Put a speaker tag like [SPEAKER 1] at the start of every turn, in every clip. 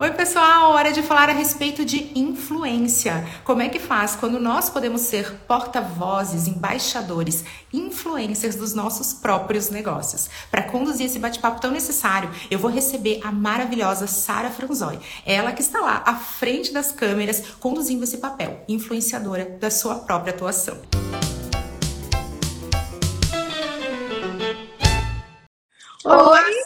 [SPEAKER 1] Oi, pessoal! Hora de falar a respeito de influência. Como é que faz quando nós podemos ser porta-vozes, embaixadores, influencers dos nossos próprios negócios? Para conduzir esse bate-papo tão necessário, eu vou receber a maravilhosa Sara Franzoi. Ela que está lá à frente das câmeras, conduzindo esse papel, influenciadora da sua própria atuação. Oi,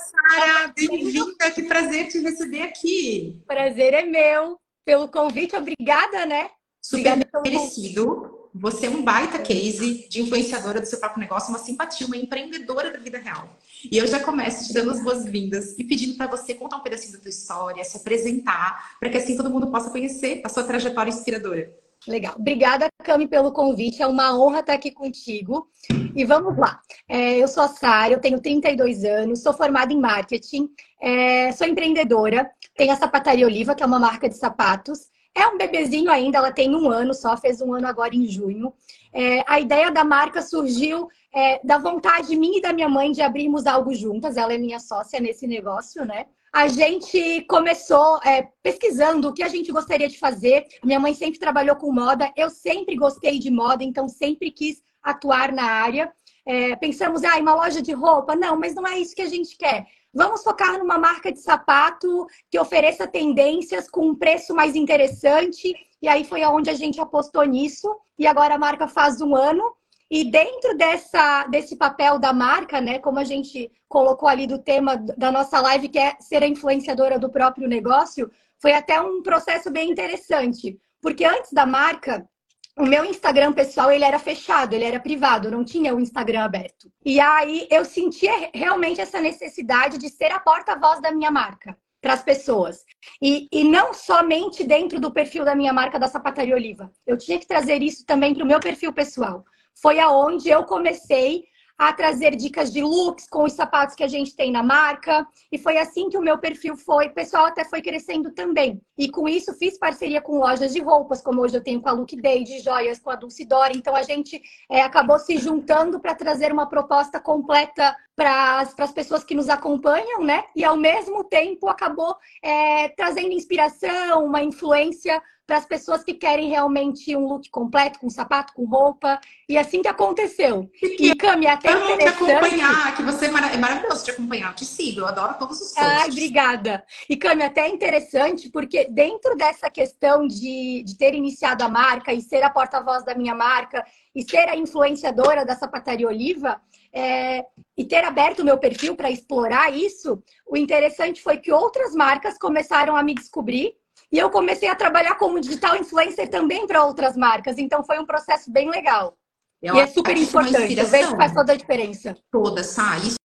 [SPEAKER 1] bem-vinda, que prazer te receber aqui.
[SPEAKER 2] Prazer é meu pelo convite, obrigada, né?
[SPEAKER 1] Super obrigada merecido. Você é um baita case de influenciadora do seu próprio negócio, uma simpatia, uma empreendedora da vida real. E eu já começo te dando as boas-vindas e pedindo para você contar um pedacinho da tua história, se apresentar, para que assim todo mundo possa conhecer a sua trajetória inspiradora.
[SPEAKER 2] Legal. Obrigada, Cami, pelo convite. É uma honra estar aqui contigo. E vamos lá. É, eu sou a Sara, eu tenho 32 anos, sou formada em marketing, é, sou empreendedora, tenho a Sapataria Oliva, que é uma marca de sapatos. É um bebezinho ainda, ela tem um ano só, fez um ano agora em junho. É, a ideia da marca surgiu é, da vontade minha e da minha mãe de abrirmos algo juntas. Ela é minha sócia nesse negócio, né? A gente começou é, pesquisando o que a gente gostaria de fazer. Minha mãe sempre trabalhou com moda, eu sempre gostei de moda, então sempre quis atuar na área. É, pensamos, ah, uma loja de roupa? Não, mas não é isso que a gente quer. Vamos focar numa marca de sapato que ofereça tendências com um preço mais interessante. E aí foi aonde a gente apostou nisso. E agora a marca faz um ano. E dentro dessa, desse papel da marca, né, como a gente colocou ali do tema da nossa live, que é ser a influenciadora do próprio negócio, foi até um processo bem interessante. Porque antes da marca, o meu Instagram pessoal ele era fechado, ele era privado, não tinha o Instagram aberto. E aí eu sentia realmente essa necessidade de ser a porta-voz da minha marca para as pessoas. E, e não somente dentro do perfil da minha marca da Sapataria Oliva. Eu tinha que trazer isso também para o meu perfil pessoal foi aonde eu comecei a trazer dicas de looks com os sapatos que a gente tem na marca. E foi assim que o meu perfil foi. O pessoal até foi crescendo também. E com isso fiz parceria com lojas de roupas, como hoje eu tenho com a Look Day, de joias com a Dulcidora. Então a gente é, acabou se juntando para trazer uma proposta completa para as pessoas que nos acompanham, né? E ao mesmo tempo acabou é, trazendo inspiração, uma influência para as pessoas que querem realmente um look completo, com sapato, com roupa. E assim que aconteceu.
[SPEAKER 1] E, Cami, é até eu interessante... te acompanhar, que você é, é maravilhoso te acompanhar. Eu te sigo, eu adoro todos os posts.
[SPEAKER 2] Ai, obrigada. E, Cami, até é interessante, porque dentro dessa questão de, de ter iniciado a marca e ser a porta-voz da minha marca e ser a influenciadora da Sapataria Oliva, é, e ter aberto o meu perfil para explorar isso, o interessante foi que outras marcas começaram a me descobrir e eu comecei a trabalhar como digital influencer também para outras marcas. Então foi um processo bem legal. Eu e é super importante. Eu vejo que faz toda a diferença.
[SPEAKER 1] Toda, sabe? Isso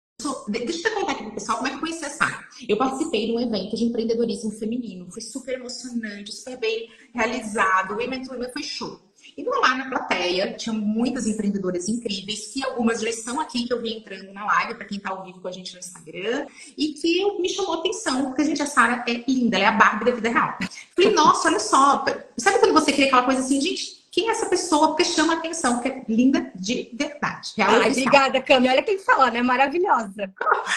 [SPEAKER 1] Deixa eu contar aqui pro pessoal como é que eu conheci a. Eu participei de um evento de empreendedorismo feminino. Foi super emocionante, super bem realizado. O evento foi show. E lá na plateia tinha muitas empreendedoras incríveis, que algumas já estão aqui, que eu vi entrando na live, para quem está ao vivo com a gente no Instagram, e que me chamou a atenção, porque a gente, a Sara é linda, ela é a Barbie da vida real. Falei, nossa, olha só, sabe quando você cria aquela coisa assim, gente, quem é essa pessoa, porque chama atenção, porque é linda de verdade.
[SPEAKER 2] Real Ai, obrigada, Cami. Olha quem fala, né? Maravilhosa.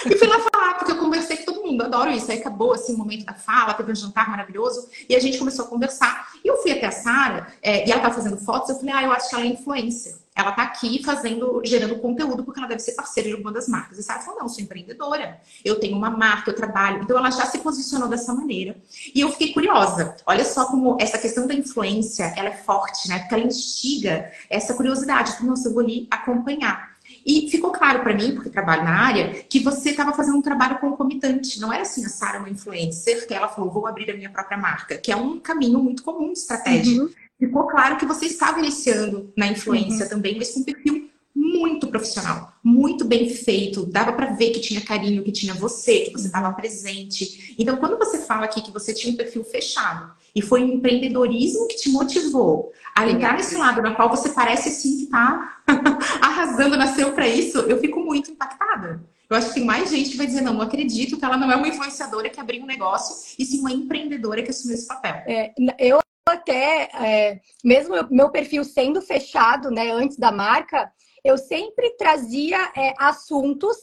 [SPEAKER 1] E fui lá falar, porque eu conversei com todo mundo, adoro isso. Aí acabou assim, o momento da fala, teve um jantar maravilhoso, e a gente começou a conversar. E eu fui até a Sara, é, e ela estava fazendo fotos, eu falei, ah, eu acho que ela é influência ela está aqui fazendo, gerando conteúdo, porque ela deve ser parceira de alguma das marcas. E Sara falou, não, eu sou empreendedora, eu tenho uma marca, eu trabalho. Então ela já se posicionou dessa maneira. E eu fiquei curiosa. Olha só como essa questão da influência, ela é forte, né? Porque ela instiga essa curiosidade. Falei, nossa, eu vou ali acompanhar. E ficou claro para mim, porque trabalho na área, que você estava fazendo um trabalho concomitante. Não era assim, a Sara é uma influencer, que ela falou, vou abrir a minha própria marca, que é um caminho muito comum de estratégia. Uhum ficou claro que você estava iniciando na influência uhum. também, mas com um perfil muito profissional, muito bem feito. Dava para ver que tinha carinho, que tinha você, que você estava presente. Então, quando você fala aqui que você tinha um perfil fechado e foi o empreendedorismo que te motivou a entrar nesse lado na qual você parece assim que está arrasando, nasceu para isso, eu fico muito impactada. Eu acho que tem mais gente que vai dizer, não, não acredito que ela não é uma influenciadora que abriu um negócio, e sim uma empreendedora que assumiu esse papel.
[SPEAKER 2] É, eu até, é, mesmo meu perfil sendo fechado, né, antes da marca, eu sempre trazia é, assuntos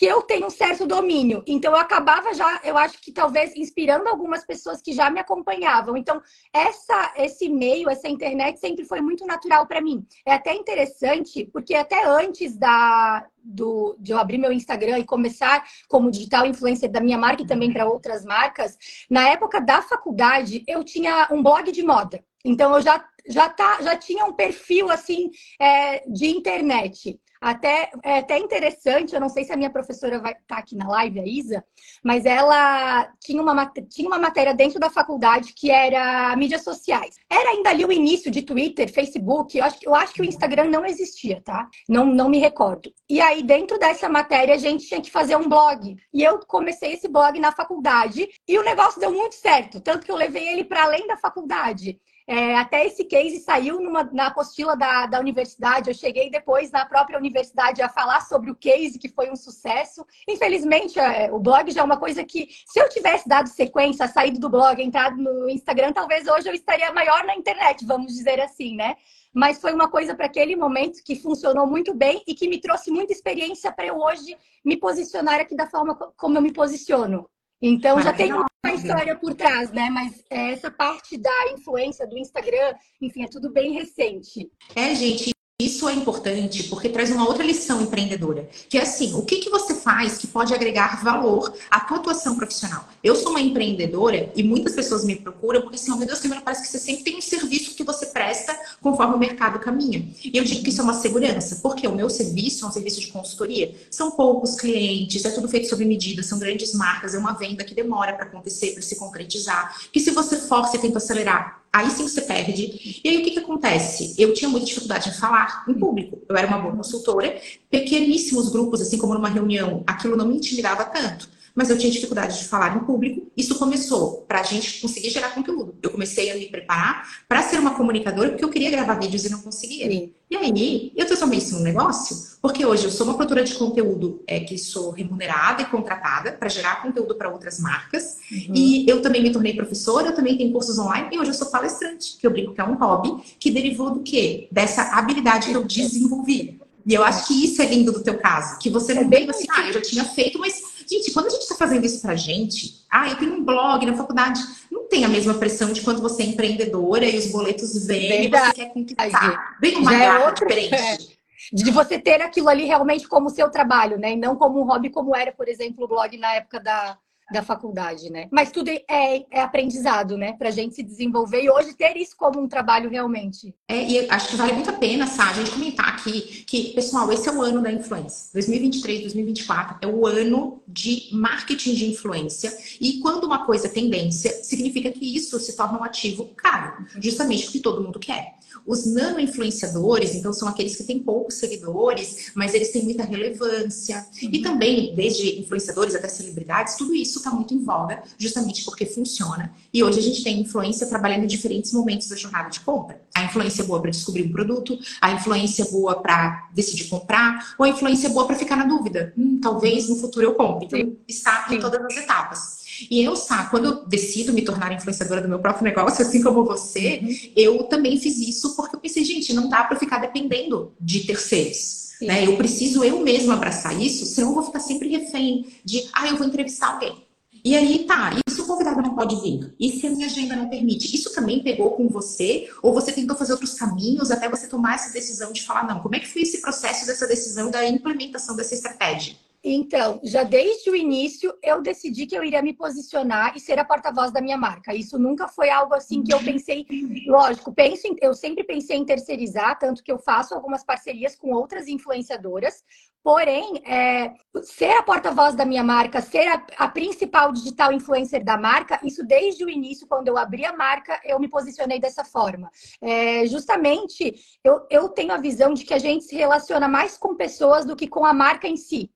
[SPEAKER 2] que eu tenho um certo domínio. Então, eu acabava já, eu acho que talvez inspirando algumas pessoas que já me acompanhavam. Então, essa, esse meio, essa internet sempre foi muito natural para mim. É até interessante, porque até antes da, do, de eu abrir meu Instagram e começar como digital influencer da minha marca e também para outras marcas, na época da faculdade, eu tinha um blog de moda. Então, eu já, já, tá, já tinha um perfil assim é, de internet. Até, é até interessante, eu não sei se a minha professora vai estar tá aqui na live, a Isa, mas ela tinha uma, tinha uma matéria dentro da faculdade que era mídias sociais. Era ainda ali o início de Twitter, Facebook, eu acho, eu acho que o Instagram não existia, tá? Não, não me recordo. E aí, dentro dessa matéria, a gente tinha que fazer um blog. E eu comecei esse blog na faculdade e o negócio deu muito certo, tanto que eu levei ele para além da faculdade. É, até esse case saiu numa, na apostila da, da universidade. Eu cheguei depois na própria universidade a falar sobre o case, que foi um sucesso. Infelizmente, é, o blog já é uma coisa que, se eu tivesse dado sequência, saído do blog, entrado no Instagram, talvez hoje eu estaria maior na internet, vamos dizer assim, né? Mas foi uma coisa para aquele momento que funcionou muito bem e que me trouxe muita experiência para eu hoje me posicionar aqui da forma como eu me posiciono. Então já tem uma história por trás, né? Mas essa parte da influência do Instagram, enfim, é tudo bem recente.
[SPEAKER 1] É, gente, isso é importante porque traz uma outra lição empreendedora, que é assim, o que, que você faz que pode agregar valor à tua atuação profissional? Eu sou uma empreendedora e muitas pessoas me procuram porque assim, oh, meu Deus, primeiro parece que você sempre tem um serviço que você presta conforme o mercado caminha. E eu digo que isso é uma segurança, porque o meu serviço é um serviço de consultoria. São poucos clientes, é tudo feito sob medida, são grandes marcas, é uma venda que demora para acontecer, para se concretizar. Que se você força e tenta acelerar, Aí sim você perde. E aí o que, que acontece? Eu tinha muita dificuldade em falar em público. Eu era uma boa consultora, pequeníssimos grupos, assim como numa reunião, aquilo não me intimidava tanto mas eu tinha dificuldade de falar em público. Isso começou para a gente conseguir gerar conteúdo. Eu comecei a me preparar para ser uma comunicadora porque eu queria gravar vídeos e não conseguia. Sim. E aí, eu transformei isso num negócio, porque hoje eu sou uma produtora de conteúdo é, que sou remunerada e contratada para gerar conteúdo para outras marcas. Uhum. E eu também me tornei professora, eu também tenho cursos online e hoje eu sou palestrante, que eu brinco que é um hobby, que derivou do quê? Dessa habilidade que eu desenvolvi. E eu acho que isso é lindo do teu caso, que você não é veio assim, ah, eu já tinha feito, mas Gente, quando a gente está fazendo isso pra gente, ah, eu tenho um blog na faculdade, não tem a mesma pressão de quando você é empreendedora e os boletos vêm e você quer conquistar. Vem uma Já é outra, diferente. É.
[SPEAKER 2] De você ter aquilo ali realmente como seu trabalho, né? E não como um hobby, como era, por exemplo, o blog na época da, da faculdade, né? Mas tudo é, é aprendizado, né? Pra gente se desenvolver e hoje ter isso como um trabalho realmente.
[SPEAKER 1] É, e acho que vale muito a pena, sabe, a gente comentar aqui que, pessoal, esse é o ano da influência. 2023, 2024 é o ano de marketing de influência. E quando uma coisa é tendência, significa que isso se torna um ativo caro, justamente porque todo mundo quer. Os nano-influenciadores, então, são aqueles que têm poucos seguidores, mas eles têm muita relevância. Uhum. E também, desde influenciadores até celebridades, tudo isso está muito em voga, justamente porque funciona. E hoje a gente tem influência trabalhando em diferentes momentos da jornada de compra. A influência é boa para descobrir um produto, a influência é boa para decidir comprar, ou a influência é boa para ficar na dúvida. Hum, talvez no futuro eu compre. Então, está em todas as etapas. E eu, sabe, quando eu decido me tornar influenciadora do meu próprio negócio, assim como você, uhum. eu também fiz isso porque eu pensei, gente, não dá para ficar dependendo de terceiros. Né? Eu preciso eu mesma abraçar isso, senão eu vou ficar sempre refém de, ah, eu vou entrevistar alguém. E aí, tá, e se o convidado não pode vir? E se a minha agenda não permite? Isso também pegou com você? Ou você tentou fazer outros caminhos até você tomar essa decisão de falar, não, como é que foi esse processo dessa decisão da implementação dessa estratégia?
[SPEAKER 2] Então, já desde o início, eu decidi que eu iria me posicionar e ser a porta-voz da minha marca. Isso nunca foi algo assim que eu pensei. Lógico, penso em, eu sempre pensei em terceirizar, tanto que eu faço algumas parcerias com outras influenciadoras. Porém, é, ser a porta-voz da minha marca, ser a, a, principal digital influencer da marca, isso desde o início, quando eu abri a marca, eu me posicionei dessa forma. É, justamente, eu, eu tenho a visão de que a gente se relaciona mais com pessoas do que com a marca em si.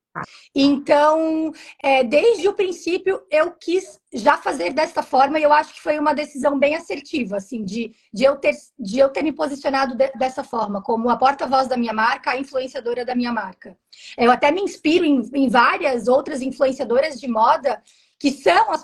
[SPEAKER 2] Então, é, desde o princípio, eu quis já fazer dessa forma e eu acho que foi uma decisão bem assertiva, assim, de, de, eu, ter, de eu ter me posicionado de, dessa forma, como a porta-voz da minha marca, a influenciadora da minha marca. Eu até me inspiro em, em várias outras influenciadoras de moda que são as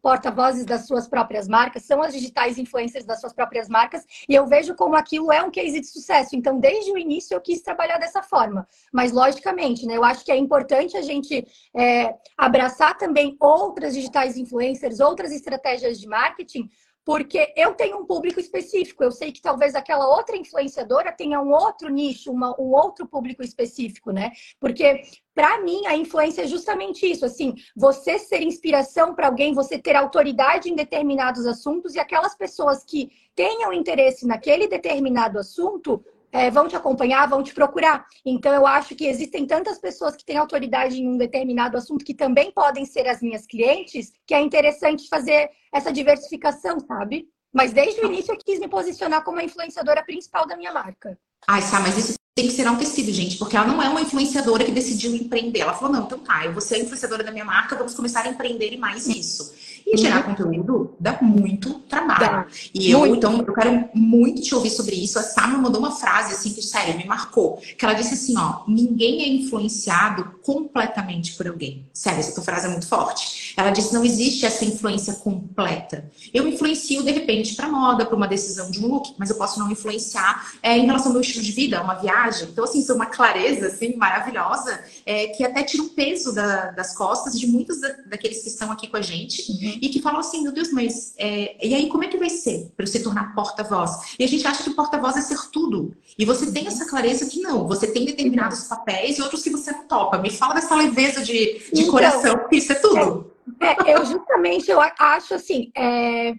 [SPEAKER 2] porta-vozes das suas próprias marcas, são as digitais influencers das suas próprias marcas, e eu vejo como aquilo é um case de sucesso. Então, desde o início, eu quis trabalhar dessa forma. Mas, logicamente, né, eu acho que é importante a gente é, abraçar também outras digitais influencers, outras estratégias de marketing, porque eu tenho um público específico. Eu sei que talvez aquela outra influenciadora tenha um outro nicho, uma, um outro público específico, né? Porque para mim a influência é justamente isso, assim, você ser inspiração para alguém, você ter autoridade em determinados assuntos e aquelas pessoas que tenham interesse naquele determinado assunto é, vão te acompanhar, vão te procurar. Então, eu acho que existem tantas pessoas que têm autoridade em um determinado assunto que também podem ser as minhas clientes, que é interessante fazer essa diversificação, sabe? Mas desde o início eu quis me posicionar como a influenciadora principal da minha marca.
[SPEAKER 1] Ai, Sá, mas isso tem que ser enaltecido, gente, porque ela não é uma influenciadora que decidiu empreender. Ela falou, não, então tá, eu vou ser a influenciadora da minha marca, vamos começar a empreender em mais isso. E gerar uhum. conteúdo dá muito trabalho. Dá. E eu, muito. então, eu quero muito te ouvir sobre isso. A Sam me mandou uma frase, assim, que, sério, me marcou. Que ela disse assim, ó, ninguém é influenciado completamente por alguém. Sério, essa tua frase é muito forte. Ela disse, não existe essa influência completa. Eu influencio, de repente, para moda, para uma decisão de um look, mas eu posso não influenciar é, em relação ao meu estilo de vida, uma viagem. Então, assim, é uma clareza, assim, maravilhosa, é, que até tira um peso da, das costas de muitos da, daqueles que estão aqui com a gente. Uhum e que falam assim, meu Deus, mas é... e aí como é que vai ser para eu se tornar porta-voz? E a gente acha que porta-voz é ser tudo. E você tem essa clareza que não, você tem determinados papéis e outros que você não topa. Me fala dessa leveza de, de então, coração, porque isso é tudo.
[SPEAKER 2] É, é, eu justamente eu acho assim, é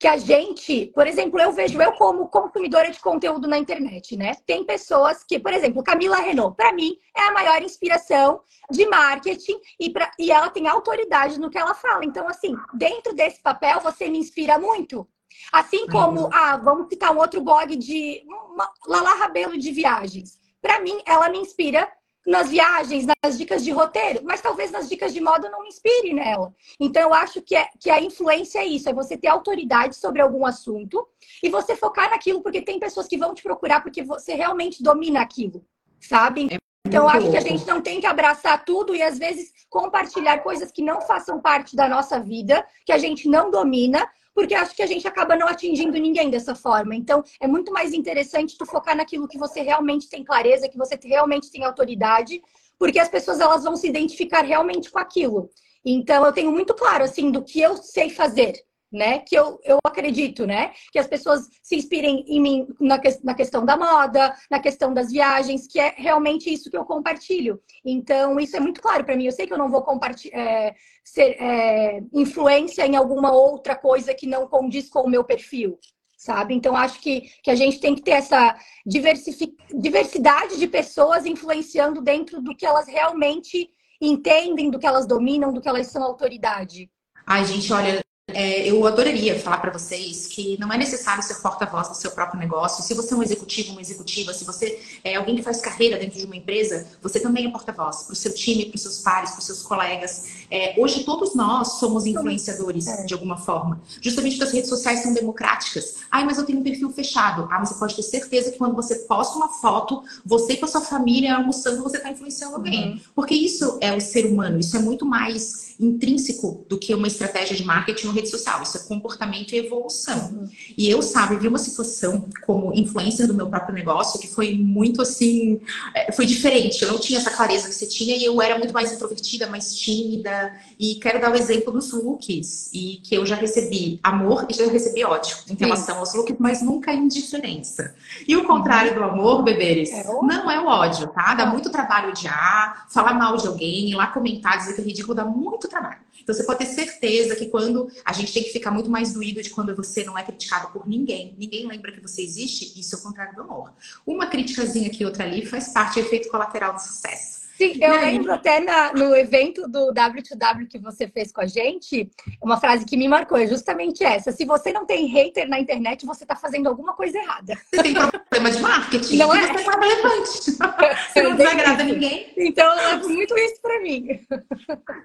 [SPEAKER 2] que a gente, por exemplo, eu vejo eu como consumidora de conteúdo na internet, né? Tem pessoas que, por exemplo, Camila Renault, para mim, é a maior inspiração de marketing e, pra, e ela tem autoridade no que ela fala. Então, assim, dentro desse papel, você me inspira muito. Assim como, uhum. ah, vamos citar um outro blog de uma, Lala Rabelo de viagens. Para mim, ela me inspira nas viagens, nas dicas de roteiro, mas talvez nas dicas de moda não me inspire nela. Então, eu acho que, é, que a influência é isso, é você ter autoridade sobre algum assunto e você focar naquilo, porque tem pessoas que vão te procurar porque você realmente domina aquilo, sabe? É então, eu acho que a gente não tem que abraçar tudo e, às vezes, compartilhar coisas que não façam parte da nossa vida, que a gente não domina, porque acho que a gente acaba não atingindo ninguém dessa forma. Então, é muito mais interessante tu focar naquilo que você realmente tem clareza, que você realmente tem autoridade, porque as pessoas elas vão se identificar realmente com aquilo. Então, eu tenho muito claro assim do que eu sei fazer né? Que eu, eu acredito, né? Que as pessoas se inspirem em mim na, que, na questão da moda, na questão das viagens, que é realmente isso que eu compartilho. Então, isso é muito claro para mim. Eu sei que eu não vou compartilhar, é, ser é, influência em alguma outra coisa que não condiz com o meu perfil, sabe? Então, acho que, que a gente tem que ter essa diversidade de pessoas influenciando dentro do que elas realmente entendem, do que elas dominam, do que elas são autoridade.
[SPEAKER 1] Ai, gente, olha, é, eu adoraria falar para vocês que não é necessário ser porta-voz do seu próprio negócio. Se você é um executivo, uma executiva, se você é alguém que faz carreira dentro de uma empresa, você também é porta-voz para o seu time, para os seus pares, para os seus colegas. É, hoje todos nós somos influenciadores é. de alguma forma, justamente porque as redes sociais são democráticas. Ai, mas eu tenho um perfil fechado. Ah, mas você pode ter certeza que quando você posta uma foto, você com a sua família almoçando, você está influenciando alguém. Uhum. Porque isso é o ser humano, isso é muito mais intrínseco do que uma estratégia de marketing ou rede social. Isso é comportamento e evolução. Uhum. E eu, sabe, vi uma situação como influencer do meu próprio negócio que foi muito assim, é, foi diferente. Eu não tinha essa clareza que você tinha e eu era muito mais introvertida, mais tímida. E quero dar o exemplo dos looks e que eu já recebi amor e já recebi ódio em relação aos looks, mas nunca indiferença. E o contrário do amor, beberes, é não é o ódio, tá? Dá muito trabalho odiar, falar mal de alguém, ir lá comentar, dizer que é ridículo, dá muito trabalho. Então você pode ter certeza que quando a gente tem que ficar muito mais doído de quando você não é criticado por ninguém, ninguém lembra que você existe, isso é o contrário do amor. Uma criticazinha aqui, outra ali, faz parte do efeito colateral do sucesso.
[SPEAKER 2] Sim, eu lembro até na, no evento do W2W que você fez com a gente, uma frase que me marcou é justamente essa. Se você não tem hater na internet, você está fazendo alguma coisa errada.
[SPEAKER 1] Você tem problema de marketing. Não é? Você tá relevante. Você não desagrada ninguém.
[SPEAKER 2] Então, eu levo muito isso para mim.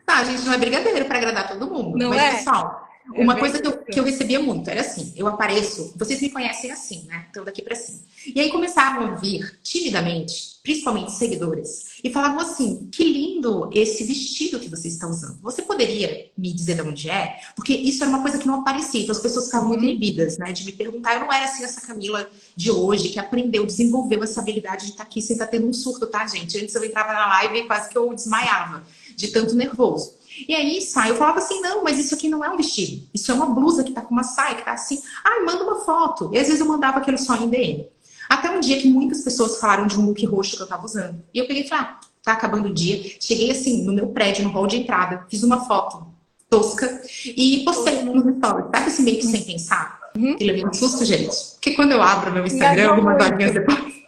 [SPEAKER 1] Tá, a gente não é brigadeiro para agradar todo mundo.
[SPEAKER 2] Não
[SPEAKER 1] mas,
[SPEAKER 2] é?
[SPEAKER 1] pessoal, É uma coisa que eu, que eu recebia muito era assim: eu apareço, vocês me conhecem assim, né? Então daqui para cima. E aí começavam a vir timidamente, principalmente seguidores, e falavam assim: que lindo esse vestido que você está usando. Você poderia me dizer de onde é? Porque isso era uma coisa que não aparecia, então as pessoas ficavam muito inibidas, né? De me perguntar. Eu não era assim essa Camila de hoje que aprendeu, desenvolveu essa habilidade de estar aqui sem estar tendo um surto, tá, gente? Antes eu entrava na live e quase que eu desmaiava de tanto nervoso. E aí, sai, eu falava assim, não, mas isso aqui não é um vestido. Isso é uma blusa que tá com uma saia, que tá assim. Ah, manda uma foto. E às vezes eu mandava aquele só em DM. Até um dia que muitas pessoas falaram de um look roxo que eu tava usando. E eu peguei e falei, ah, tá acabando o dia. Cheguei assim, no meu prédio, no hall de entrada, fiz uma foto tosca e postei no stories. Sabe assim, meio que sem pensar? Uhum. E levei um susto, gente. Porque quando eu abro meu Instagram, algumas horinhas depois...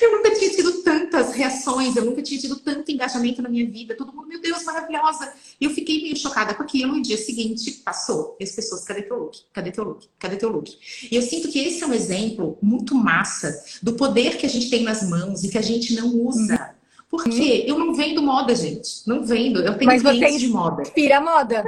[SPEAKER 1] Eu nunca tinha tido tantas reações, eu nunca tinha tido tanto engajamento na minha vida. Todo mundo, meu Deus, maravilhosa. E eu fiquei meio chocada com aquilo. E no dia seguinte passou. E as pessoas, cadê teu look? Cadê teu look? Cadê teu look? E eu sinto que esse é um exemplo muito massa do poder que a gente tem nas mãos e que a gente não usa. Uhum. Porque eu não vendo moda, gente. Não vendo. Eu tenho
[SPEAKER 2] Mas você de moda. Inspira moda.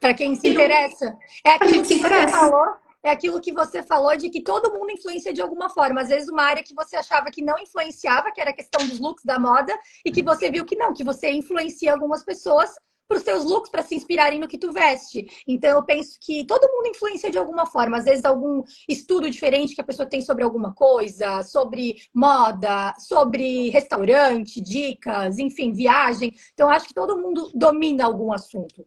[SPEAKER 2] Para quem se interessa. É aquilo que você falou é aquilo que você falou de que todo mundo influencia de alguma forma. Às vezes, uma área que você achava que não influenciava, que era a questão dos looks da moda, e que você viu que não, que você influencia algumas pessoas para os seus looks, para se inspirarem no que tu veste. Então, eu penso que todo mundo influencia de alguma forma. Às vezes, algum estudo diferente que a pessoa tem sobre alguma coisa, sobre moda, sobre restaurante, dicas, enfim, viagem. Então, acho que todo mundo domina algum assunto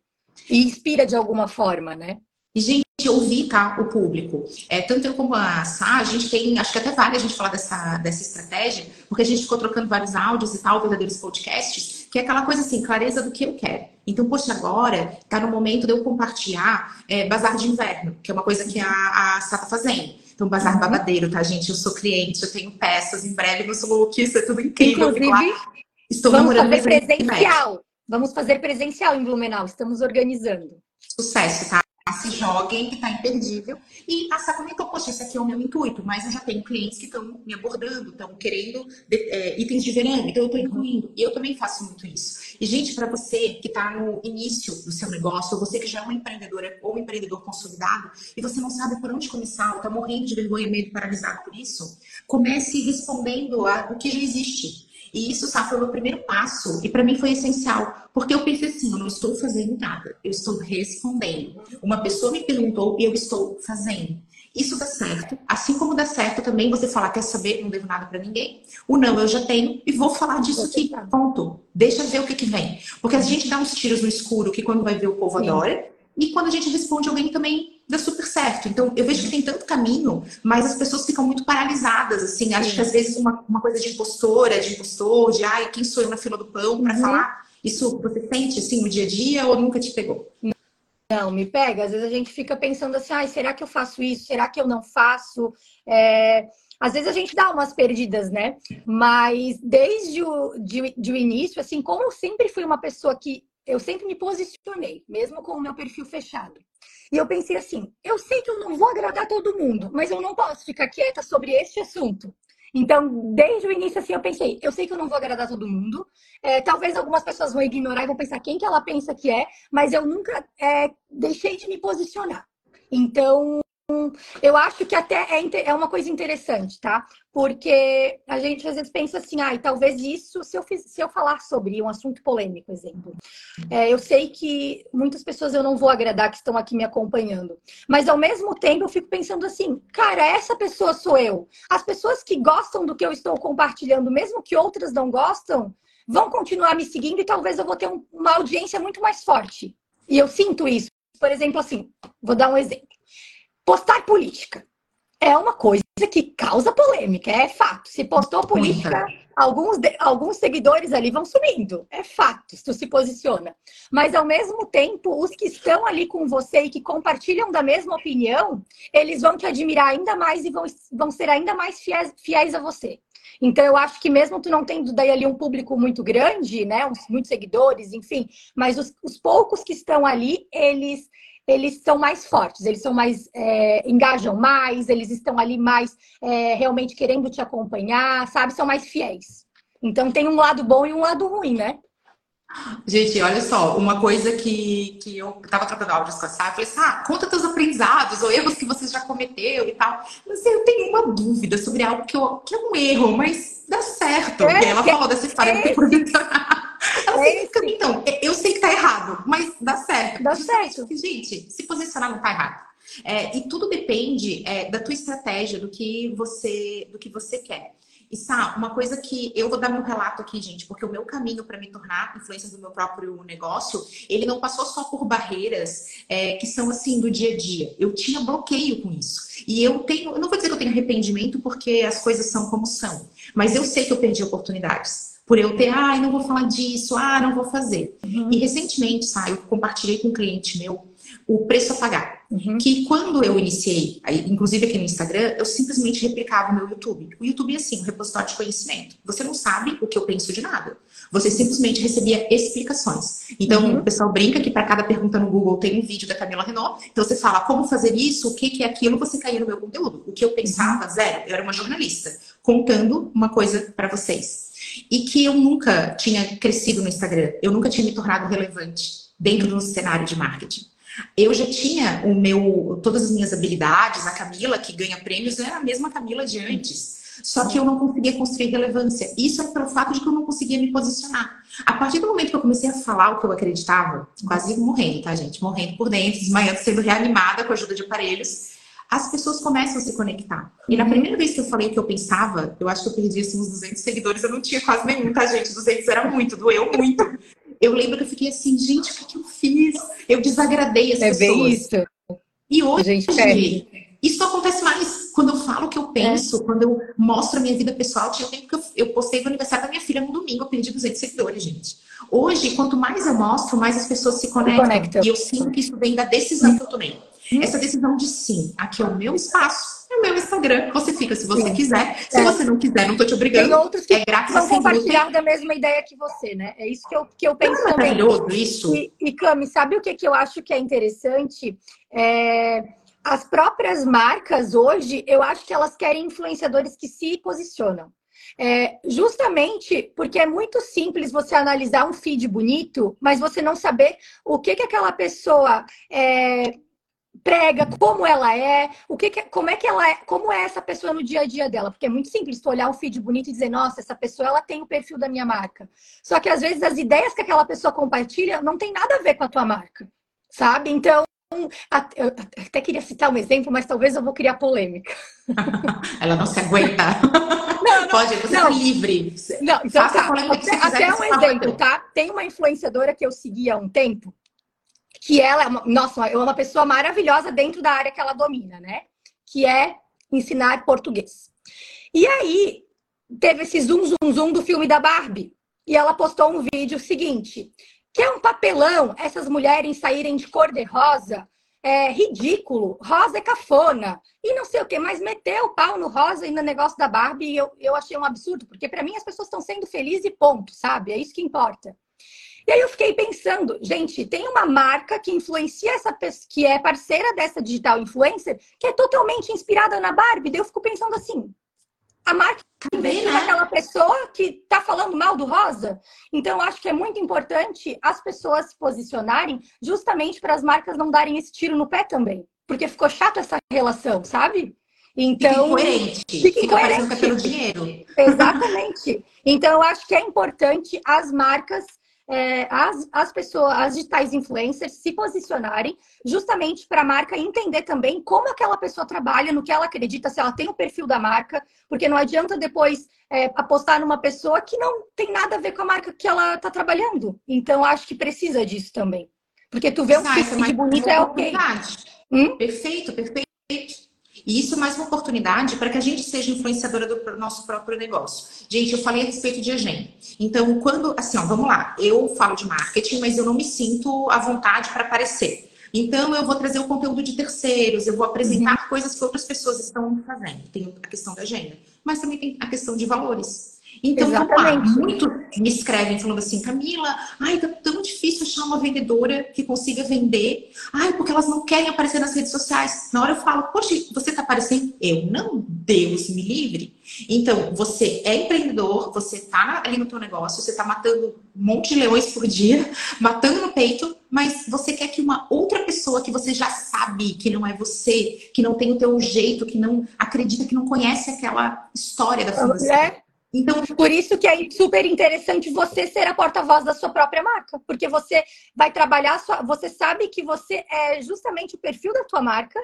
[SPEAKER 2] e inspira de alguma forma, né?
[SPEAKER 1] E, gente, ouvir tá, o público. É, tanto eu como a Sá, a gente tem, acho que até vale a gente falar dessa, dessa estratégia, porque a gente ficou trocando vários áudios e tal, verdadeiros podcasts, que é aquela coisa assim, clareza do que eu quero. Então, poxa, agora tá no momento de eu compartilhar é, Bazar de Inverno, que é uma coisa que a, a Sá tá fazendo. Então, Bazar uhum. Babadeiro, tá, gente? Eu sou cliente, eu tenho peças, em breve meus look, isso é tudo incrível.
[SPEAKER 2] Inclusive, estou vamos fazer presencial. Vamos fazer presencial em Blumenau, estamos organizando.
[SPEAKER 1] Sucesso, tá? Se joguem, que está imperdível. E a Sá comentou, poxa, esse aqui é o meu intuito, mas eu já tenho clientes que estão me abordando, estão querendo é, itens de verão, então eu estou incluindo. E eu também faço muito isso. E, gente, para você que está no início do seu negócio, ou você que já é uma empreendedora ou um empreendedor consolidado, e você não sabe por onde começar, ou está morrendo de vergonha, meio paralisado por isso, comece respondendo a, o que já existe. E isso, sabe, foi o meu primeiro passo. E para mim foi essencial. Porque eu pensei assim, eu não estou fazendo nada. Eu estou respondendo. Uma pessoa me perguntou e eu estou fazendo. Isso dá certo. Assim como dá certo também você falar, quer saber, não devo nada para ninguém. O não eu já tenho e vou falar disso aqui. Ponto. Deixa ver o que, que vem. Porque a gente dá uns tiros no escuro que quando vai ver o povo Sim. adora. E quando a gente responde alguém também dá super certo. Então, eu vejo que tem tanto caminho, mas as pessoas ficam muito paralisadas, assim. Acho que às vezes uma, uma coisa de impostora, de impostor, de ai, quem sou eu na fila do pão para uhum. falar. Isso você sente assim no dia a dia ou nunca te pegou?
[SPEAKER 2] Não, me pega. Às vezes a gente fica pensando assim, ai, será que eu faço isso? Será que eu não faço? É... Às vezes a gente dá umas perdidas, né? Mas desde o de, de o início, assim, como eu sempre fui uma pessoa que eu sempre me posicionei, mesmo com o meu perfil fechado. E eu pensei assim: eu sei que eu não vou agradar todo mundo, mas eu não posso ficar quieta sobre este assunto. Então, desde o início, assim, eu pensei: eu sei que eu não vou agradar todo mundo. É, talvez algumas pessoas vão ignorar e vão pensar quem que ela pensa que é, mas eu nunca é, deixei de me posicionar. Então, eu acho que até é, é uma coisa interessante, tá? Porque a gente às vezes pensa assim, ah, talvez isso, se eu, fiz, se eu falar sobre um assunto polêmico, exemplo. É, eu sei que muitas pessoas eu não vou agradar que estão aqui me acompanhando. Mas ao mesmo tempo eu fico pensando assim, cara, essa pessoa sou eu. As pessoas que gostam do que eu estou compartilhando, mesmo que outras não gostam, vão continuar me seguindo e talvez eu vou ter uma audiência muito mais forte. E eu sinto isso. Por exemplo, assim, vou dar um exemplo. Postar política é uma coisa que causa polêmica, é fato. Se postou política, alguns, alguns seguidores ali vão sumindo. É fato, se tu se posiciona. Mas ao mesmo tempo, os que estão ali com você e que compartilham da mesma opinião, eles vão te admirar ainda mais e vão, vão ser ainda mais fiéis, fiéis a você. Então, eu acho que mesmo tu não tendo daí ali um público muito grande, né, muitos seguidores, enfim, mas os, os poucos que estão ali, eles eles são mais fortes, eles são mais é, engajam mais, eles estão ali mais é, realmente querendo te acompanhar, sabe? São mais fiéis. Então tem um lado bom e um lado ruim, né?
[SPEAKER 1] Gente, olha só, uma coisa que, que eu tava trocando áudios com a Sá, eu falei assim, ah, conta teus aprendizados ou erros que você já cometeu e tal. Mas eu tenho uma dúvida sobre algo que, eu, que é um erro, mas dá certo. É, ela falou dessa história é por é fica, então, eu sei que tá errado, mas dá certo.
[SPEAKER 2] Dá certo.
[SPEAKER 1] Gente, se posicionar não tá errado. É, e tudo depende é, da tua estratégia, do que você, do que você quer. E Sá, uma coisa que eu vou dar meu relato aqui, gente, porque o meu caminho para me tornar influência do meu próprio negócio, ele não passou só por barreiras é, que são assim do dia a dia. Eu tinha bloqueio com isso. E eu tenho, eu não vou dizer que eu tenho arrependimento porque as coisas são como são, mas eu sei que eu perdi oportunidades. Por eu ter, ai, ah, não vou falar disso, ah, não vou fazer. Uhum. E recentemente, Sá, eu compartilhei com um cliente meu o preço a pagar. Uhum. Que quando eu iniciei, inclusive aqui no Instagram, eu simplesmente replicava o meu YouTube. O YouTube é assim, um repositório de conhecimento. Você não sabe o que eu penso de nada. Você simplesmente recebia explicações. Então, uhum. o pessoal brinca que para cada pergunta no Google tem um vídeo da Camila Renault. Então, você fala como fazer isso, o que, que é aquilo, você caía no meu conteúdo. O que eu pensava, uhum. zero. Eu era uma jornalista, contando uma coisa para vocês. E que eu nunca tinha crescido no Instagram. Eu nunca tinha me tornado relevante dentro do cenário de marketing. Eu já tinha o meu, todas as minhas habilidades, a Camila, que ganha prêmios, era a mesma Camila de antes. Só que eu não conseguia construir relevância. Isso é pelo fato de que eu não conseguia me posicionar. A partir do momento que eu comecei a falar o que eu acreditava, quase morrendo, tá, gente? Morrendo por dentro, desmaiando, sendo reanimada com a ajuda de aparelhos, as pessoas começam a se conectar. E na uhum. primeira vez que eu falei o que eu pensava, eu acho que eu perdi assim, uns 200 seguidores, eu não tinha quase nenhum, tá, gente? 200 era muito, doeu muito eu lembro que eu fiquei assim, gente, o que, eu fiz? Eu desagradei as é pessoas. Bem isso. E hoje, gente, isso acontece mais quando eu falo o que eu penso, é. quando eu mostro a minha vida pessoal. Tinha tempo que eu, eu postei no aniversário da minha filha no domingo, eu perdi 200 seguidores, gente. Hoje, quanto mais eu mostro, mais as pessoas se conectam. Se conectam. E eu sinto que isso vem da decisão que eu tomei. Essa decisão de sim, aqui é o meu espaço, é o meu Instagram. Você fica se você sim. quiser. Se é. você não quiser, não tô te obrigando.
[SPEAKER 2] Tem outros que é grátis vão compartilhar da mesma ideia que você, né? É isso que eu, que eu penso
[SPEAKER 1] é também. Maravilhoso isso.
[SPEAKER 2] E, e Cami, sabe o que, que eu acho que é interessante? É, as próprias marcas hoje, eu acho que elas querem influenciadores que se posicionam. É, justamente porque é muito simples você analisar um feed bonito, mas você não saber o que, que aquela pessoa é, prega, como ela é, o que, que, como é que ela é, como é essa pessoa no dia a dia dela, porque é muito simples tu olhar um feed bonito e dizer, nossa, essa pessoa ela tem o perfil da minha marca. Só que às vezes as ideias que aquela pessoa compartilha não tem nada a ver com a tua marca, sabe? Então eu até queria citar um exemplo, mas talvez eu vou criar polêmica.
[SPEAKER 1] Ela não se aguenta. Não, não, Pode, você não. é livre.
[SPEAKER 2] Não, então tá. Até, até um exemplo, tá? Tem uma influenciadora que eu segui há um tempo, que ela é uma, nossa, é uma pessoa maravilhosa dentro da área que ela domina, né? Que é ensinar português. E aí teve esse zoom, zoom, zoom do filme da Barbie. E ela postou um vídeo seguinte: que é um papelão essas mulheres saírem de cor de rosa. É ridículo, rosa é cafona e não sei o que, mas meteu o pau no rosa e no negócio da Barbie eu, eu achei um absurdo, porque para mim as pessoas estão sendo felizes e ponto, sabe? É isso que importa. E aí eu fiquei pensando, gente, tem uma marca que influencia essa pessoa, que é parceira dessa digital influencer, que é totalmente inspirada na Barbie. Daí eu fico pensando assim, a marca também né? aquela pessoa que está falando mal do rosa. Então, eu acho que é muito importante as pessoas se posicionarem justamente para as marcas não darem esse tiro no pé também. Porque ficou chato essa relação, sabe?
[SPEAKER 1] Então, fica incoerente. Fica, é pelo dinheiro.
[SPEAKER 2] Exatamente. Então, eu acho que é importante as marcas é, as, as pessoas, as digitais influencers se posicionarem justamente para a marca entender também como aquela pessoa trabalha, no que ela acredita, se ela tem o perfil da marca, porque não adianta depois é, apostar numa pessoa que não tem nada a ver com a marca que ela está trabalhando. Então, acho que precisa disso também. Porque tu vê um feed bonito é ok.
[SPEAKER 1] Hum? Perfeito, perfeito. E isso é mais uma oportunidade para que a gente seja influenciadora do nosso próprio negócio. Gente, eu falei a respeito de agenda. Então, quando, assim, ó, vamos lá, eu falo de marketing, mas eu não me sinto à vontade para aparecer. Então, eu vou trazer o conteúdo de terceiros, eu vou apresentar uhum. coisas que outras pessoas estão fazendo. Tem a questão da agenda, mas também tem a questão de valores. Então, vamos lá. Muitos me escrevem falando assim, Camila, ai, tá tão difícil achar uma vendedora que consiga vender. Ai, porque elas não querem aparecer nas redes sociais. Na hora eu falo, poxa, você tá aparecendo? Eu não, Deus me livre. Então, você é empreendedor, você tá ali no teu negócio, você tá matando um monte de leões por dia, matando no peito, mas você quer que uma outra pessoa que você já sabe que não é você, que não tem o teu jeito, que não acredita, que não conhece aquela história da fundação.
[SPEAKER 2] É. Então, por isso que é super interessante você ser a porta-voz da sua própria marca, porque você vai trabalhar, sua, você sabe que você é justamente o perfil da tua marca,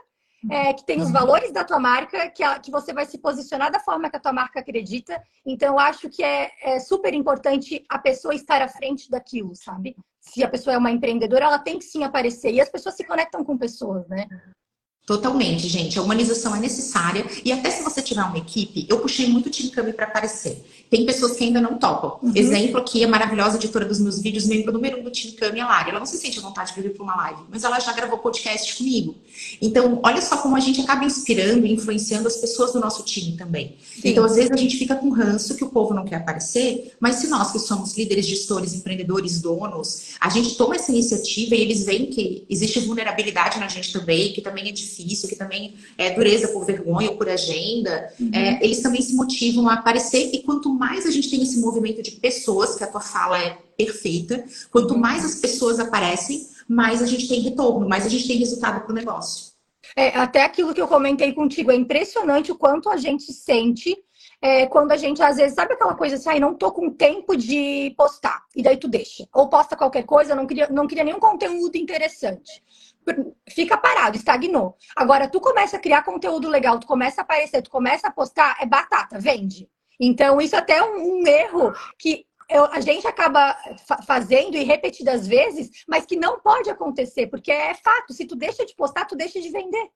[SPEAKER 2] é, que tem os valores da tua marca, que, a, que você vai se posicionar da forma que a tua marca acredita. Então, eu acho que é, é super importante a pessoa estar à frente daquilo, sabe? Se a pessoa é uma empreendedora, ela tem que sim aparecer. E as pessoas se conectam com pessoas, né?
[SPEAKER 1] Totalmente, gente. A humanização é necessária. E até se você tiver uma equipe, eu puxei muito o Team Cami para aparecer. Tem pessoas que ainda não topam. Uhum. Exemplo aqui, a maravilhosa editora dos meus vídeos, membro número um do Team Cami, a Lari. Ela não se sente à vontade de vir para uma live, mas ela já gravou podcast comigo. Então, olha só como a gente acaba inspirando e influenciando as pessoas do nosso time também. Sim. Então, às vezes a gente fica com ranço que o povo não quer aparecer, mas se nós que somos líderes, gestores, empreendedores, donos, a gente toma essa iniciativa e eles veem que existe vulnerabilidade na gente também, que também é difícil difícil, que também é dureza por vergonha ou por agenda, uhum. é, eles também se motivam a aparecer. E quanto mais a gente tem esse movimento de pessoas, que a tua fala é perfeita, quanto mais as pessoas aparecem, mais a gente tem retorno, mais a gente tem resultado para o negócio.
[SPEAKER 2] É, até aquilo que eu comentei contigo, é impressionante o quanto a gente sente é, quando a gente, às vezes, sabe aquela coisa assim, ah, não tô com tempo de postar, e daí tu deixa. Ou posta qualquer coisa, não queria, não queria nenhum conteúdo interessante fica parado, estagnou. Agora, tu começa a criar conteúdo legal, tu começa a aparecer, tu começa a postar, é batata, vende. Então, isso até é um, um erro que eu, a gente acaba fa fazendo e repetidas vezes, mas que não pode acontecer, porque é fato. Se tu deixa de postar, tu deixa de vender.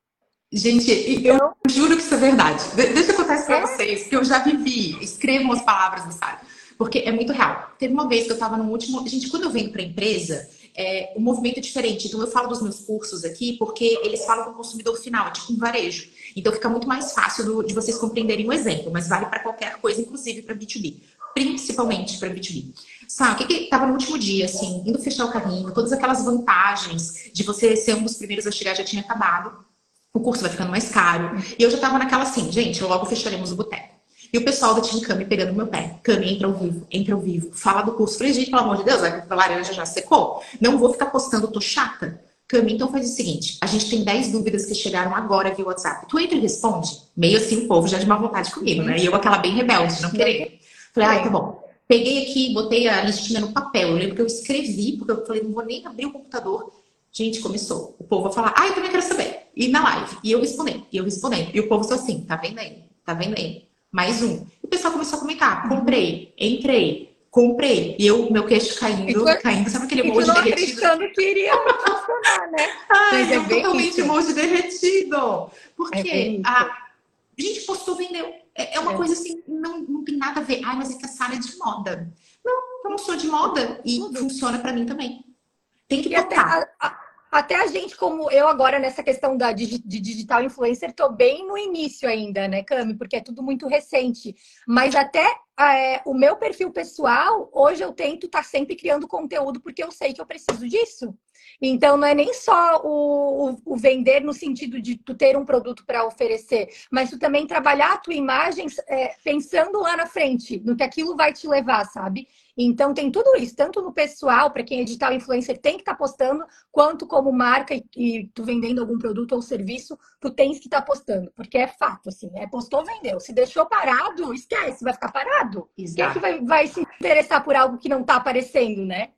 [SPEAKER 1] Gente, eu então, juro que isso é verdade. Deixa eu contar isso pra é? vocês, que eu já vivi. Escrevam as palavras no site. Porque é muito real. Teve uma vez que eu estava no último. Gente, quando eu venho para empresa, é, o movimento é diferente. Então, eu falo dos meus cursos aqui porque eles falam com o consumidor final, é tipo um varejo. Então, fica muito mais fácil do, de vocês compreenderem o exemplo, mas vale para qualquer coisa, inclusive para B2B, principalmente para B2B. Sabe, o que estava no último dia, assim, indo fechar o carrinho, todas aquelas vantagens de você ser um dos primeiros a chegar já tinha acabado. O curso vai ficando mais caro. E eu já estava naquela assim, gente, logo fecharemos o boteco. E o pessoal da Team Cami pegando meu pé. Cami, entra ao vivo, entra ao vivo. Fala do curso. Falei, gente, pelo amor de Deus, a laranja já secou. Não vou ficar postando, tô chata. Cami, então faz o seguinte: a gente tem 10 dúvidas que chegaram agora via WhatsApp. Tu entra e responde? Meio assim, o povo já de má vontade comigo, né? E eu, aquela bem rebelde, não querer. Falei, ai, tá bom. Peguei aqui, botei a listinha no papel. Eu lembro que eu escrevi, porque eu falei, não vou nem abrir o computador. Gente, começou. O povo a falar, ah, eu também quero saber. E na live. E eu respondendo, e eu respondendo. E o povo só assim, tá vendo aí? Tá vendo aí? Mais um. E o pessoal começou a comentar: comprei, entrei, comprei. E eu, meu queixo caindo, caindo. Sabe aquele emoji derretido?
[SPEAKER 2] acreditando que iria funcionar, né?
[SPEAKER 1] Ai, Mas é totalmente emoji derretido. Porque é a, a gente postou, vendeu. É, é uma é. coisa assim, não, não tem nada a ver. Ai, mas é que a sala é de moda. Não, eu não sou de moda e Tudo. funciona para mim também. Tem que botar.
[SPEAKER 2] Até a gente, como eu agora nessa questão da, de, de digital influencer, tô bem no início ainda, né, Cami? Porque é tudo muito recente. Mas até é, o meu perfil pessoal, hoje eu tento estar tá sempre criando conteúdo porque eu sei que eu preciso disso. Então, não é nem só o, o, o vender no sentido de tu ter um produto para oferecer, mas tu também trabalhar a tua imagem é, pensando lá na frente, no que aquilo vai te levar, sabe? Então, tem tudo isso, tanto no pessoal, para quem é digital influencer tem que estar tá postando, quanto como marca e, e, tu vendendo algum produto ou serviço, tu tens que estar tá postando, porque é fato, assim, é postou, vendeu. Se deixou parado, esquece, vai ficar parado. Exato. Quem é que vai, vai se interessar por algo que não está aparecendo, né?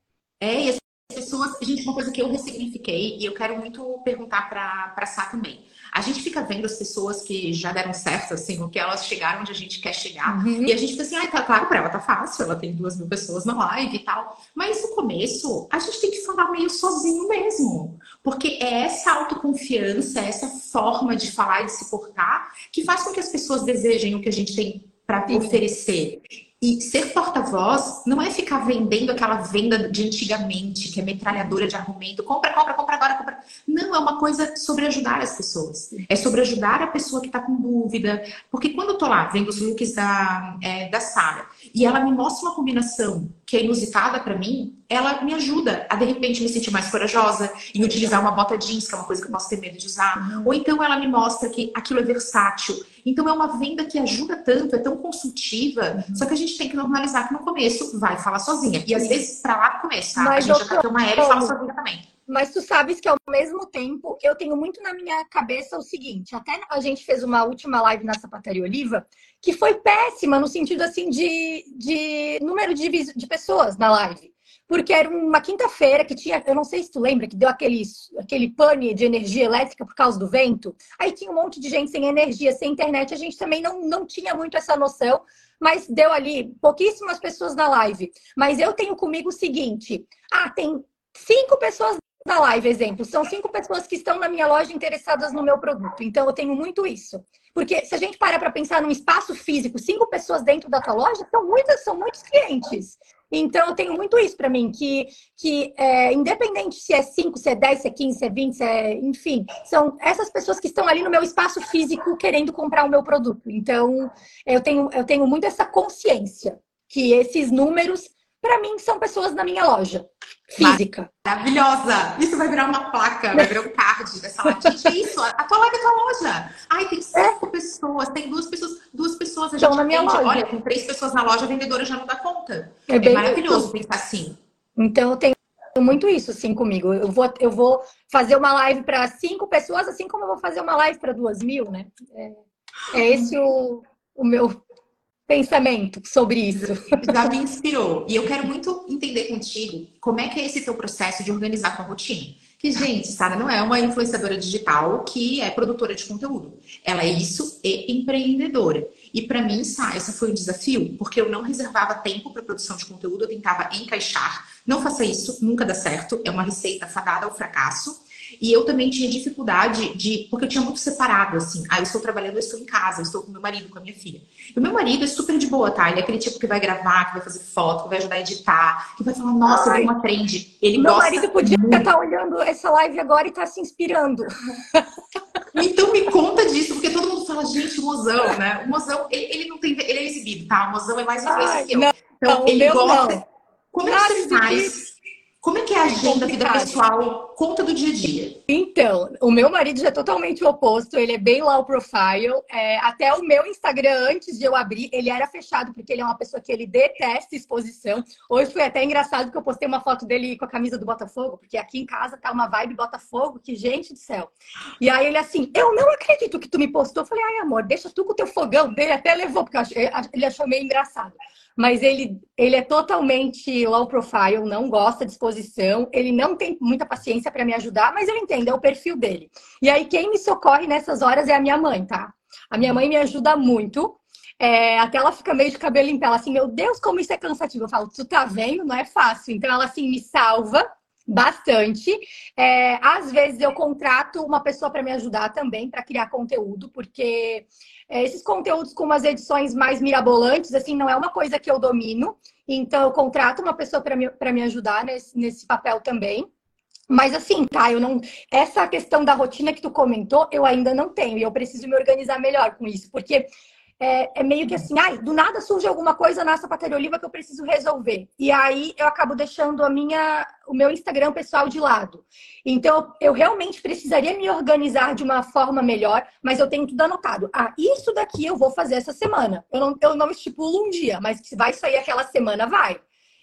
[SPEAKER 1] É, e as pessoas, gente, uma coisa que eu ressignifiquei e eu quero muito perguntar para a Sá também. A gente fica vendo as pessoas que já deram certo, assim, o que elas chegaram onde a gente quer chegar. Uhum. E a gente fica assim, ah, tá claro, pra ela tá fácil, ela tem duas mil pessoas na live e tal. Mas no começo, a gente tem que falar meio sozinho mesmo. Porque é essa autoconfiança, essa forma de falar e de se portar que faz com que as pessoas desejem o que a gente tem para oferecer. E ser porta-voz não é ficar vendendo aquela venda de antigamente, que é metralhadora de argumento, compra, compra, compra agora, compra. Não, é uma coisa sobre ajudar as pessoas. É sobre ajudar a pessoa que está com dúvida. Porque quando eu tô lá vendo os looks da, é, da Sara e ela me mostra uma combinação que é inusitada para mim, ela me ajuda a de repente me sentir mais corajosa em utilizar uma bota jeans, que é uma coisa que eu posso ter medo de usar. Uhum. Ou então ela me mostra que aquilo é versátil. Então é uma venda que ajuda tanto, é tão consultiva, uhum. só que a gente tem que normalizar que no começo vai falar sozinha. E às vezes para lá no começo, tá? Mas, a gente já tá uma era e fala sozinha também.
[SPEAKER 2] Mas tu sabes que ao mesmo tempo eu tenho muito na minha cabeça o seguinte: até a gente fez uma última live na Sapataria Oliva que foi péssima no sentido assim de, de número de, de pessoas na live. Porque era uma quinta-feira que tinha, eu não sei se tu lembra, que deu aquele, aquele pane de energia elétrica por causa do vento. Aí tinha um monte de gente sem energia, sem internet. A gente também não, não tinha muito essa noção, mas deu ali pouquíssimas pessoas na live. Mas eu tenho comigo o seguinte: ah, tem cinco pessoas na live, exemplo, são cinco pessoas que estão na minha loja interessadas no meu produto. Então, eu tenho muito isso. Porque se a gente parar para pensar num espaço físico, cinco pessoas dentro da tua loja, são muitas, são muitos clientes. Então, eu tenho muito isso para mim, que, que é, independente se é 5, se é 10, se é 15, se é 20, se é, enfim, são essas pessoas que estão ali no meu espaço físico querendo comprar o meu produto. Então, eu tenho, eu tenho muito essa consciência que esses números para mim, são pessoas na minha loja física.
[SPEAKER 1] Maravilhosa! Isso vai virar uma placa, vai virar um card dessa lá. Gente, é isso, a tua loja é tua loja. Ai, tem cinco é. pessoas, tem duas pessoas, duas pessoas a gente
[SPEAKER 2] na minha loja.
[SPEAKER 1] Olha, com três pessoas na loja, a vendedora já não dá conta. É, é maravilhoso isso. pensar assim.
[SPEAKER 2] Então, eu tenho muito isso, assim, comigo. Eu vou, eu vou fazer uma live para cinco pessoas, assim como eu vou fazer uma live para duas mil, né? É, é esse o, o meu pensamento sobre isso.
[SPEAKER 1] Já me inspirou. E eu quero muito entender contigo como é que é esse teu processo de organizar tua rotina. Que, gente, Sara não é uma influenciadora digital que é produtora de conteúdo. Ela é isso e empreendedora. E para mim, Sara, esse foi um desafio, porque eu não reservava tempo para produção de conteúdo, eu tentava encaixar. Não faça isso, nunca dá certo. É uma receita fadada ao fracasso. E eu também tinha dificuldade de. Porque eu tinha muito separado, assim. Ah, eu estou trabalhando, eu estou em casa, eu estou com meu marido, com a minha filha. E o meu marido é super de boa, tá? Ele é aquele tipo que vai gravar, que vai fazer foto, que vai ajudar a editar, que vai falar, nossa, Ai, uma trend. Ele
[SPEAKER 2] meu marido podia muito. estar olhando essa live agora e estar tá se inspirando.
[SPEAKER 1] Então me conta disso, porque todo mundo fala, gente, o mozão, né? O mozão, ele, ele não tem. Ele é exibido, tá? O mozão é mais influência que eu. Não, então, ele
[SPEAKER 2] gosta. Não.
[SPEAKER 1] Como é que você faz? Como é que é a agenda, da vida pessoal? Conta do dia a dia.
[SPEAKER 2] Então, o meu marido já é totalmente o oposto. Ele é bem low profile. É, até o meu Instagram, antes de eu abrir, ele era fechado, porque ele é uma pessoa que ele detesta exposição. Hoje foi até engraçado porque eu postei uma foto dele com a camisa do Botafogo, porque aqui em casa tá uma vibe Botafogo, que gente do céu. E aí ele assim, eu não acredito que tu me postou. Eu falei, ai amor, deixa tu com o teu fogão dele. Até levou, porque ele achou meio engraçado mas ele, ele é totalmente low profile, não gosta de exposição, ele não tem muita paciência para me ajudar, mas eu entendo, é o perfil dele. E aí, quem me socorre nessas horas é a minha mãe, tá? A minha mãe me ajuda muito. É, até ela fica meio de cabelo em pé, ela assim, meu Deus, como isso é cansativo. Eu falo, tu tá vendo? Não é fácil. Então ela assim me salva bastante. É, às vezes eu contrato uma pessoa para me ajudar também para criar conteúdo, porque é, esses conteúdos com umas edições mais mirabolantes, assim, não é uma coisa que eu domino. Então eu contrato uma pessoa para me, me ajudar nesse, nesse papel também. Mas assim, tá, eu não. Essa questão da rotina que tu comentou, eu ainda não tenho. E eu preciso me organizar melhor com isso. Porque é, é, meio que assim, ai, do nada surge alguma coisa na sapataria oliva que eu preciso resolver. E aí eu acabo deixando a minha, o meu Instagram pessoal de lado. Então eu realmente precisaria me organizar de uma forma melhor, mas eu tenho tudo anotado. Ah, isso daqui eu vou fazer essa semana. Eu não, eu não estipulo um dia, mas se vai sair aquela semana, vai.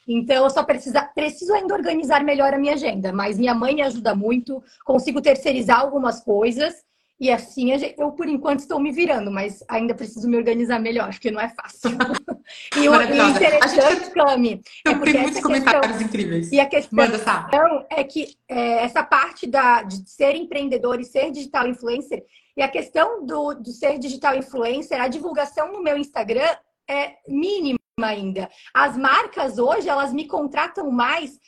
[SPEAKER 2] Então, eu só precisa, preciso ainda organizar melhor a minha agenda. Mas minha mãe me ajuda muito, consigo terceirizar algumas coisas. E assim, eu por enquanto estou me virando, mas ainda preciso me organizar melhor, porque não é fácil. e o, interessante, gente... Cami,
[SPEAKER 1] é porque tem muitos comentários questão... incríveis.
[SPEAKER 2] E a questão tá. é que é, essa parte da, de ser empreendedor e ser digital influencer, e a questão do, do ser digital influencer, a divulgação no meu Instagram é mínima ainda. As marcas hoje, elas me contratam mais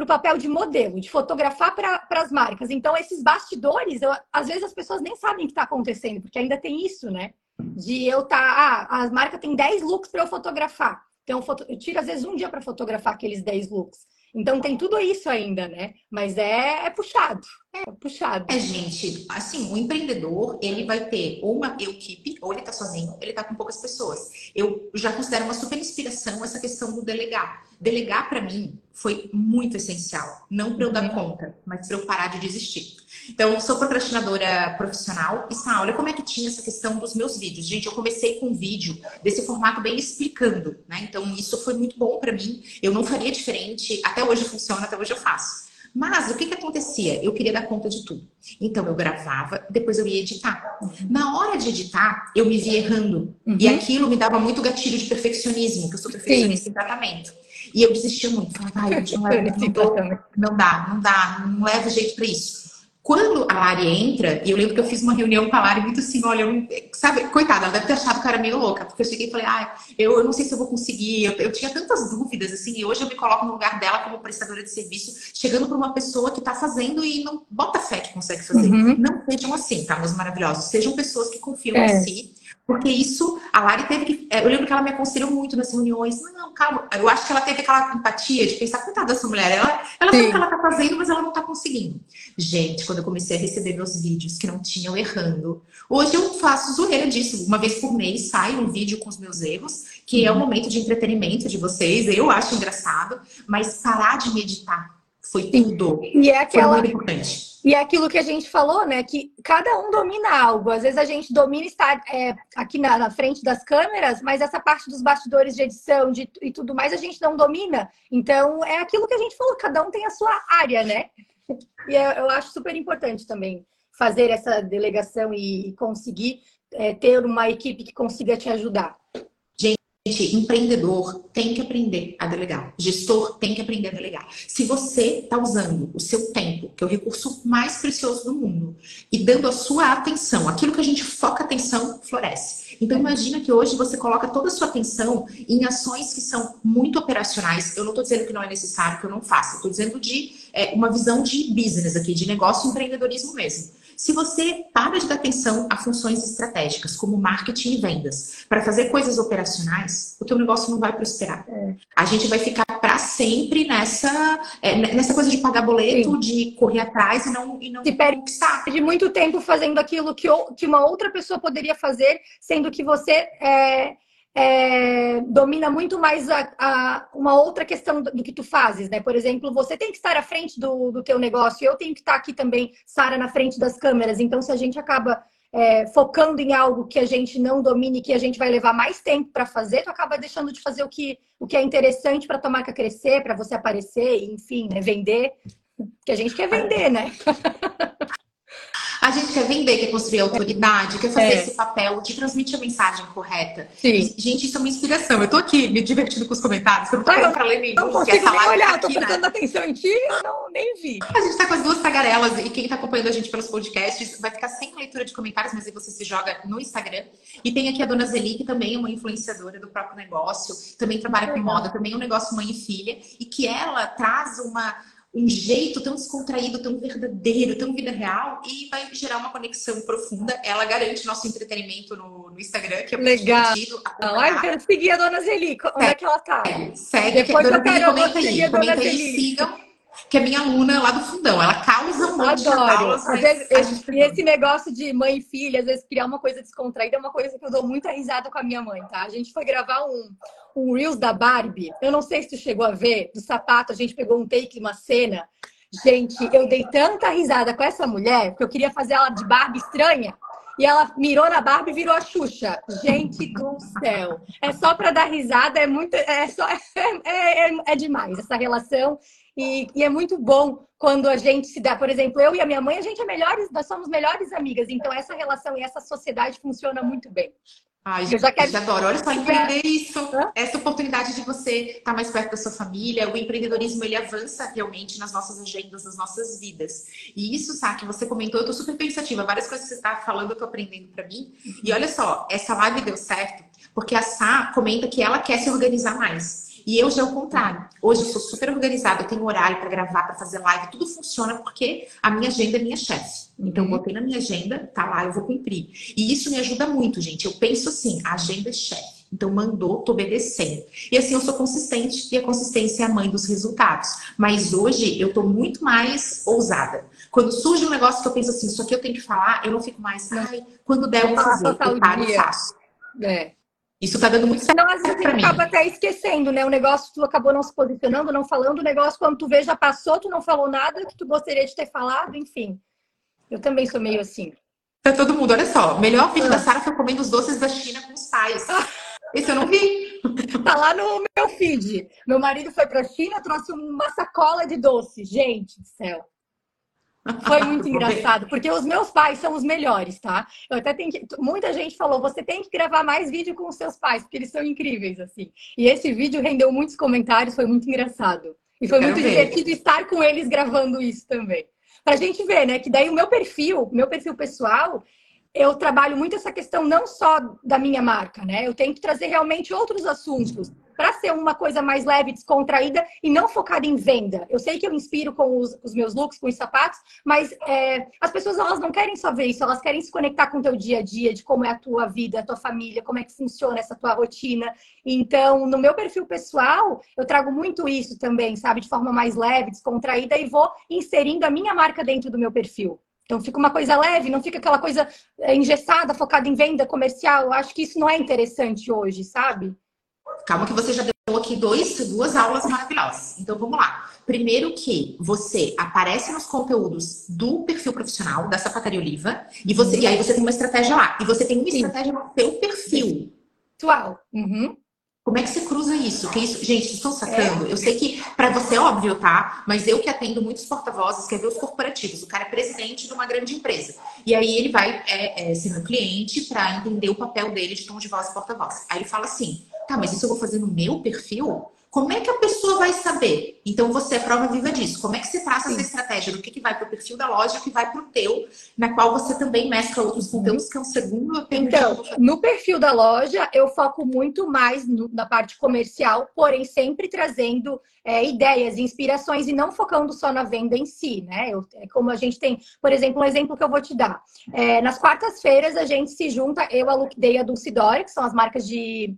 [SPEAKER 2] para o papel de modelo, de fotografar para as marcas. Então, esses bastidores, eu, às vezes as pessoas nem sabem o que está acontecendo, porque ainda tem isso, né? De eu estar, tá, ah, a marca tem 10 looks para eu fotografar. Então, eu tiro às vezes um dia para fotografar aqueles 10 looks. Então tem tudo isso ainda, né? Mas é, é puxado. É puxado.
[SPEAKER 1] É, gente, assim, o empreendedor, ele vai ter ou uma equipe, ou ele tá sozinho, ele tá com poucas pessoas. Eu já considero uma super inspiração essa questão do delegar. Delegar, para mim, foi muito essencial. Não para eu dar uhum. conta, mas para eu parar de desistir. Então, sou procrastinadora profissional e Sá, olha como é que tinha essa questão dos meus vídeos. Gente, eu comecei com um vídeo desse formato bem explicando, né? Então, isso foi muito bom para mim. Eu não faria diferente. Até hoje funciona, até hoje eu faço. Mas o que, que acontecia? Eu queria dar conta de tudo. Então eu gravava, depois eu ia editar. Na hora de editar, eu me via errando. Uhum. E aquilo me dava muito gatilho de perfeccionismo, que eu sou perfeccionista Sim. em tratamento. E eu desistia muito. Falava, ai, não, não, não, não dá, não dá, não leva jeito para isso. Quando a Lari entra, e eu lembro que eu fiz uma reunião com a Lari muito assim, olha, eu, sabe, coitada, ela deve ter achado que eu era meio louca, porque eu cheguei e falei, ah, eu, eu não sei se eu vou conseguir, eu, eu, tinha tantas dúvidas, assim, e hoje eu me coloco no lugar dela como prestadora de serviço, chegando para uma pessoa que está fazendo e não bota fé que consegue fazer. Uhum. Não sejam assim, tá, meus maravilhosos, sejam pessoas que confiam é. em si, porque isso, a Lari teve que. É, eu lembro que ela me aconselhou muito nas reuniões. Não, não, calma. Eu acho que ela teve aquela empatia de pensar, coitada dessa mulher. Ela, ela sabe o que ela tá fazendo, mas ela não tá conseguindo. Gente, quando eu comecei a receber meus vídeos que não tinham errando, hoje eu faço zoeira disso. Uma vez por mês sai um vídeo com os meus erros, que é um momento de entretenimento de vocês. Eu acho engraçado, mas parar de meditar foi tudo.
[SPEAKER 2] E é aquela. Foi muito importante e é aquilo que a gente falou, né? Que cada um domina algo. Às vezes a gente domina estar é, aqui na, na, frente das câmeras, mas essa parte dos bastidores de edição de, e tudo mais a gente não domina. Então é aquilo que a gente falou, cada um tem a sua área, né? E eu, eu acho super importante também fazer essa delegação e conseguir é, ter uma equipe que consiga te ajudar.
[SPEAKER 1] Gente, empreendedor tem que aprender a delegar. Gestor tem que aprender a delegar. Se você está usando o seu tempo, que é o recurso mais precioso do mundo, e dando a sua atenção, aquilo que a gente foca atenção, floresce. Então imagina que hoje você coloca toda a sua atenção em ações que são muito operacionais. Eu não estou dizendo que não é necessário que eu não faça. Estou dizendo de é, uma visão de business aqui, de negócio e empreendedorismo mesmo. Se você para de dar atenção a funções estratégicas, como marketing e vendas, para fazer coisas operacionais, o teu negócio não vai prosperar. É. A gente vai ficar para sempre nessa, é, nessa coisa de pagar boleto, Sim. de correr atrás e não, e não
[SPEAKER 2] Se conquistar. De muito tempo fazendo aquilo que, que uma outra pessoa poderia fazer, sendo que você é, é, domina muito mais a, a, uma outra questão do, que tu fazes, né? Por exemplo, você tem que estar à frente do, do teu negócio, eu tenho que estar aqui também, Sara, na frente das câmeras. Então, se a gente acaba é, focando em algo que a gente não domine, que a gente vai levar mais tempo para fazer, tu acaba deixando de fazer o que, o que é interessante para tua marca crescer, para você aparecer, enfim, né? vender. Que a gente quer vender, né?
[SPEAKER 1] A gente quer vender, quer construir autoridade, quer fazer é. esse papel de transmitir a mensagem correta. Sim. gente, isso é uma inspiração. Eu tô aqui me divertindo com os comentários, eu não tô
[SPEAKER 2] pra ler nenhum. Não consigo nem olhar, aqui, tô né? prestando né? atenção em ti, eu não, nem vi.
[SPEAKER 1] A gente tá com as duas tagarelas e quem tá acompanhando a gente pelos podcasts vai ficar sem leitura de comentários, mas aí você se joga no Instagram. E tem aqui a dona Zeli, que também é uma influenciadora do próprio negócio, também trabalha com moda, também é um negócio mãe e filha, e que ela traz uma um jeito tão descontraído, tão verdadeiro, tão vida real e vai gerar uma conexão profunda. Ela garante nosso entretenimento no, no Instagram, que é
[SPEAKER 2] Legal. Ai, eu quero seguir a Dona Zeli. Onde é, é que ela tá?
[SPEAKER 1] Segue, Depois Dona Zeli, comenta aí, comenta aí, sigam que é minha aluna lá do fundão. Ela causa um monte
[SPEAKER 2] Adoro. de aulas, vezes, E esse negócio de mãe e filha, às vezes criar uma coisa descontraída é uma coisa que eu dou muita risada com a minha mãe, tá? A gente foi gravar um, um Reels da Barbie. Eu não sei se tu chegou a ver, do sapato, a gente pegou um take, uma cena. Gente, eu dei tanta risada com essa mulher, porque eu queria fazer ela de Barbie estranha. E ela mirou na Barbie e virou a Xuxa. Gente do céu. É só para dar risada, é muito. É, só, é, é, é demais essa relação. E, e, é muito bom quando a gente se dá, por exemplo, eu e a minha mãe, a gente é melhores, nós somos melhores amigas. Então essa relação e essa sociedade funciona muito bem.
[SPEAKER 1] Ai, eu já quero... adoro. Olha só, empreender isso. Essa oportunidade de você estar mais perto da sua família. O empreendedorismo, ele avança realmente nas nossas agendas, nas nossas vidas. E isso, sabe, que você comentou, eu tô super pensativa. Várias coisas que você está falando, eu tô aprendendo para mim. E olha só, essa live deu certo porque a Sá comenta que ela quer se organizar mais. E eu já é o contrário. Hoje eu sou super organizada, eu tenho horário para gravar, para fazer live, tudo funciona porque a minha agenda é minha chefe. Então, eu botei na minha agenda, tá lá, eu vou cumprir. E isso me ajuda muito, gente. Eu penso assim, a agenda é chefe. Então, mandou, tô obedecendo. E assim, eu sou consistente e a consistência é a mãe dos resultados. Mas hoje eu tô muito mais ousada. Quando surge um negócio que eu penso assim, isso aqui eu tenho que falar, eu não fico mais, ai, quando der eu vou fazer, eu paro e faço. É. Isso tá dando muito certo.
[SPEAKER 2] Não, às vezes acaba até esquecendo, né? O negócio tu acabou não se posicionando, não falando, o negócio quando tu vê já passou, tu não falou nada que tu gostaria de ter falado, enfim. Eu também sou meio assim.
[SPEAKER 1] Pra todo mundo, olha só. Melhor vídeo ah. da Sara foi comendo os doces da China com os pais. Esse eu não vi.
[SPEAKER 2] Tá lá no meu feed. Meu marido foi pra China, trouxe uma sacola de doce. Gente do céu. Foi muito engraçado, porque os meus pais são os melhores, tá? Eu até tenho que... Muita gente falou, você tem que gravar mais vídeo com os seus pais, porque eles são incríveis, assim. E esse vídeo rendeu muitos comentários, foi muito engraçado. E foi muito ver. divertido estar com eles gravando isso também. Pra gente ver, né? Que daí o meu perfil, meu perfil pessoal, eu trabalho muito essa questão não só da minha marca, né? Eu tenho que trazer realmente outros assuntos para ser uma coisa mais leve, descontraída e não focada em venda. Eu sei que eu inspiro com os, os meus looks, com os sapatos, mas é, as pessoas elas não querem só ver isso, elas querem se conectar com o teu dia a dia, de como é a tua vida, a tua família, como é que funciona essa tua rotina. Então, no meu perfil pessoal, eu trago muito isso também, sabe, de forma mais leve, descontraída e vou inserindo a minha marca dentro do meu perfil. Então fica uma coisa leve, não fica aquela coisa é, engessada, focada em venda comercial. Eu acho que isso não é interessante hoje, sabe?
[SPEAKER 1] Calma que você já deu aqui dois, duas aulas maravilhosas. Então vamos lá. Primeiro que você aparece nos conteúdos do perfil profissional da Sapataria Oliva e, você, e aí você tem uma estratégia lá. E você tem uma estratégia no seu perfil.
[SPEAKER 2] Atual. Uhum.
[SPEAKER 1] Como é que você cruza isso? Que isso, gente, vocês estão sacando? É. Eu sei que para você é óbvio, tá? Mas eu que atendo muitos porta-vozes, quer ver os corporativos. O cara é presidente de uma grande empresa. E aí ele vai é, é, ser meu cliente para entender o papel dele de tom de voz e porta-voz. Aí ele fala assim: tá, mas isso eu vou fazer no meu perfil? Como é que a pessoa vai saber? Então você é prova viva disso. Como é que você traça Sim. essa estratégia do que, que vai para o perfil da loja e o que vai para o teu, na qual você também mescla outros conteúdos, que é o segundo.
[SPEAKER 2] Então, no perfil da loja, eu foco muito mais no, na parte comercial, porém sempre trazendo é, ideias, inspirações e não focando só na venda em si, né? Eu, é como a gente tem, por exemplo, um exemplo que eu vou te dar. É, nas quartas-feiras a gente se junta, eu, a Look Day e a Dulcidore, que são as marcas de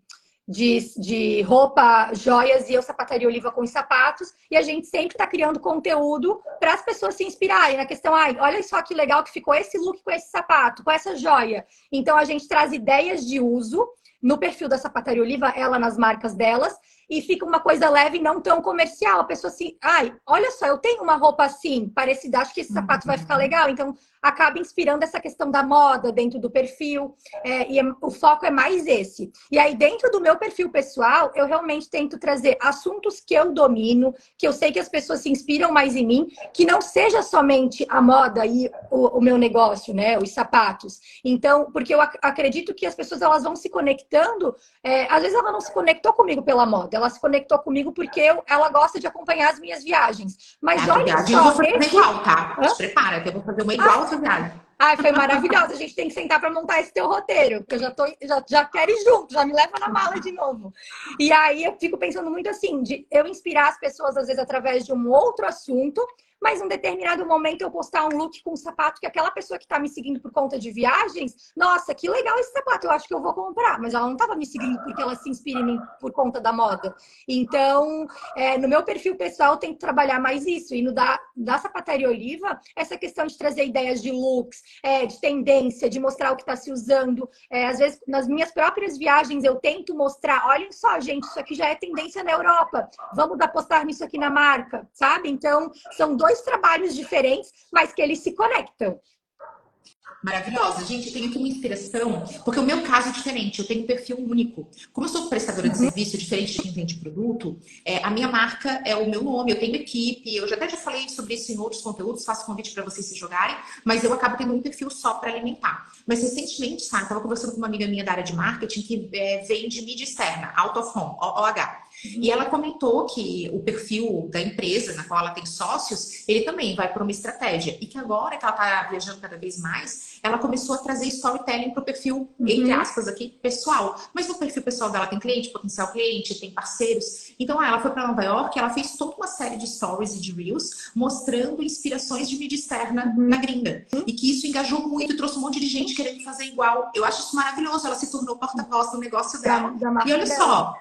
[SPEAKER 2] de, de roupa, joias e eu sapataria oliva com os sapatos. E a gente sempre está criando conteúdo para as pessoas se inspirarem na questão, ai, olha só que legal que ficou esse look com esse sapato, com essa joia. Então a gente traz ideias de uso no perfil da sapataria oliva, ela nas marcas delas, e fica uma coisa leve não tão comercial. A pessoa assim, ai, olha só, eu tenho uma roupa assim, parecida, acho que esse sapato vai ficar legal. Então, acaba inspirando essa questão da moda dentro do perfil. É, e é, o foco é mais esse. E aí, dentro do meu perfil pessoal, eu realmente tento trazer assuntos que eu domino, que eu sei que as pessoas se inspiram mais em mim, que não seja somente a moda e o, o meu negócio, né? Os sapatos. Então, porque eu ac acredito que as pessoas elas vão se conectando. É, às vezes ela não se conectou comigo pela moda, ela se conectou comigo porque eu, ela gosta de acompanhar as minhas viagens. Mas é, olha só.
[SPEAKER 1] Eu vou fazer esse... igual, tá? Hã? Se prepara, que eu vou fazer uma igual. Ah, essa viagem.
[SPEAKER 2] Ai, foi maravilhosa. A gente tem que sentar para montar esse teu roteiro, porque eu já, tô, já, já quero ir junto, já me leva na mala de novo. E aí eu fico pensando muito assim, de eu inspirar as pessoas, às vezes, através de um outro assunto, mas em um determinado momento eu postar um look com um sapato que aquela pessoa que está me seguindo por conta de viagens, nossa, que legal esse sapato, eu acho que eu vou comprar, mas ela não estava me seguindo porque ela se inspira em mim por conta da moda. Então, é, no meu perfil pessoal, eu tenho que trabalhar mais isso. E no da, da Sapataria Oliva, essa questão de trazer ideias de looks, é, de tendência, de mostrar o que está se usando. É, às vezes, nas minhas próprias viagens, eu tento mostrar, olhem só, gente, isso aqui já é tendência na Europa, vamos apostar nisso aqui na marca, sabe? Então, são dois dois trabalhos diferentes, mas que eles se conectam.
[SPEAKER 1] Maravilhosa. Gente, eu tenho aqui uma inspiração, porque o meu caso é diferente, eu tenho um perfil único. Como eu sou prestadora de uhum. serviço, diferente de quem vende produto, é, a minha marca é o meu nome, eu tenho equipe, eu já até já falei sobre isso em outros conteúdos, faço convite para vocês se jogarem, mas eu acabo tendo um perfil só para alimentar. Mas recentemente, sabe, estava conversando com uma amiga minha da área de marketing que é, vende mídia externa, out of home, OH. E ela comentou que o perfil da empresa na qual ela tem sócios, ele também vai por uma estratégia. E que agora que ela está viajando cada vez mais, ela começou a trazer storytelling para o perfil, uhum. entre aspas, aqui, pessoal. Mas no perfil pessoal dela tem cliente, potencial cliente, tem parceiros. Então ela foi para Nova York, ela fez toda uma série de stories e de reels mostrando inspirações de mídia externa uhum. na gringa. E que isso engajou muito e trouxe um monte de gente querendo fazer igual. Eu acho isso maravilhoso. Ela se tornou porta-voz do negócio dela. e olha só,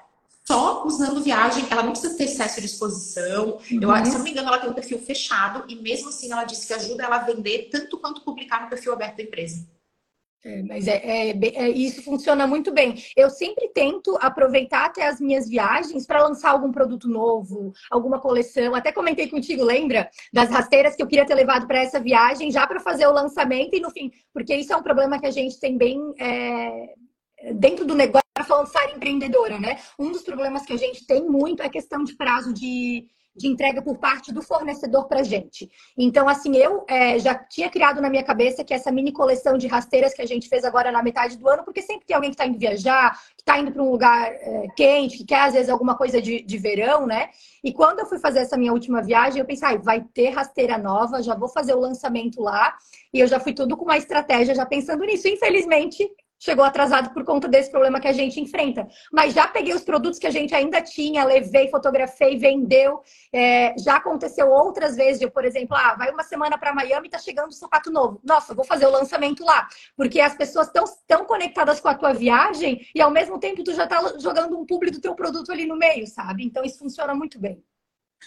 [SPEAKER 1] só usando viagem, ela não precisa ter excesso de exposição. Uhum. Eu, se eu não me engano, ela tem um perfil fechado e mesmo assim ela disse que ajuda ela a vender tanto quanto publicar no perfil aberto da empresa.
[SPEAKER 2] É, mas é, é, é, isso funciona muito bem. Eu sempre tento aproveitar até as minhas viagens para lançar algum produto novo, alguma coleção. Até comentei contigo, lembra? Das rasteiras que eu queria ter levado para essa viagem já para fazer o lançamento e no fim, porque isso é um problema que a gente tem bem é, dentro do negócio falando ser empreendedora, né? Um dos problemas que a gente tem muito é a questão de prazo de, de entrega por parte do fornecedor para gente. Então, assim, eu é, já tinha criado na minha cabeça que essa mini coleção de rasteiras que a gente fez agora na metade do ano, porque sempre tem alguém que está indo viajar, que está indo para um lugar é, quente, que quer às vezes alguma coisa de, de verão, né? E quando eu fui fazer essa minha última viagem, eu pensei, ah, vai ter rasteira nova, já vou fazer o lançamento lá. E eu já fui tudo com uma estratégia, já pensando nisso. Infelizmente, chegou atrasado por conta desse problema que a gente enfrenta. Mas já peguei os produtos que a gente ainda tinha, levei, fotografei, vendeu. É, já aconteceu outras vezes, por exemplo, ah, vai uma semana para Miami e tá chegando um sapato novo. Nossa, vou fazer o lançamento lá. Porque as pessoas estão tão conectadas com a tua viagem e ao mesmo tempo tu já tá jogando um publi do teu produto ali no meio, sabe? Então isso funciona muito bem.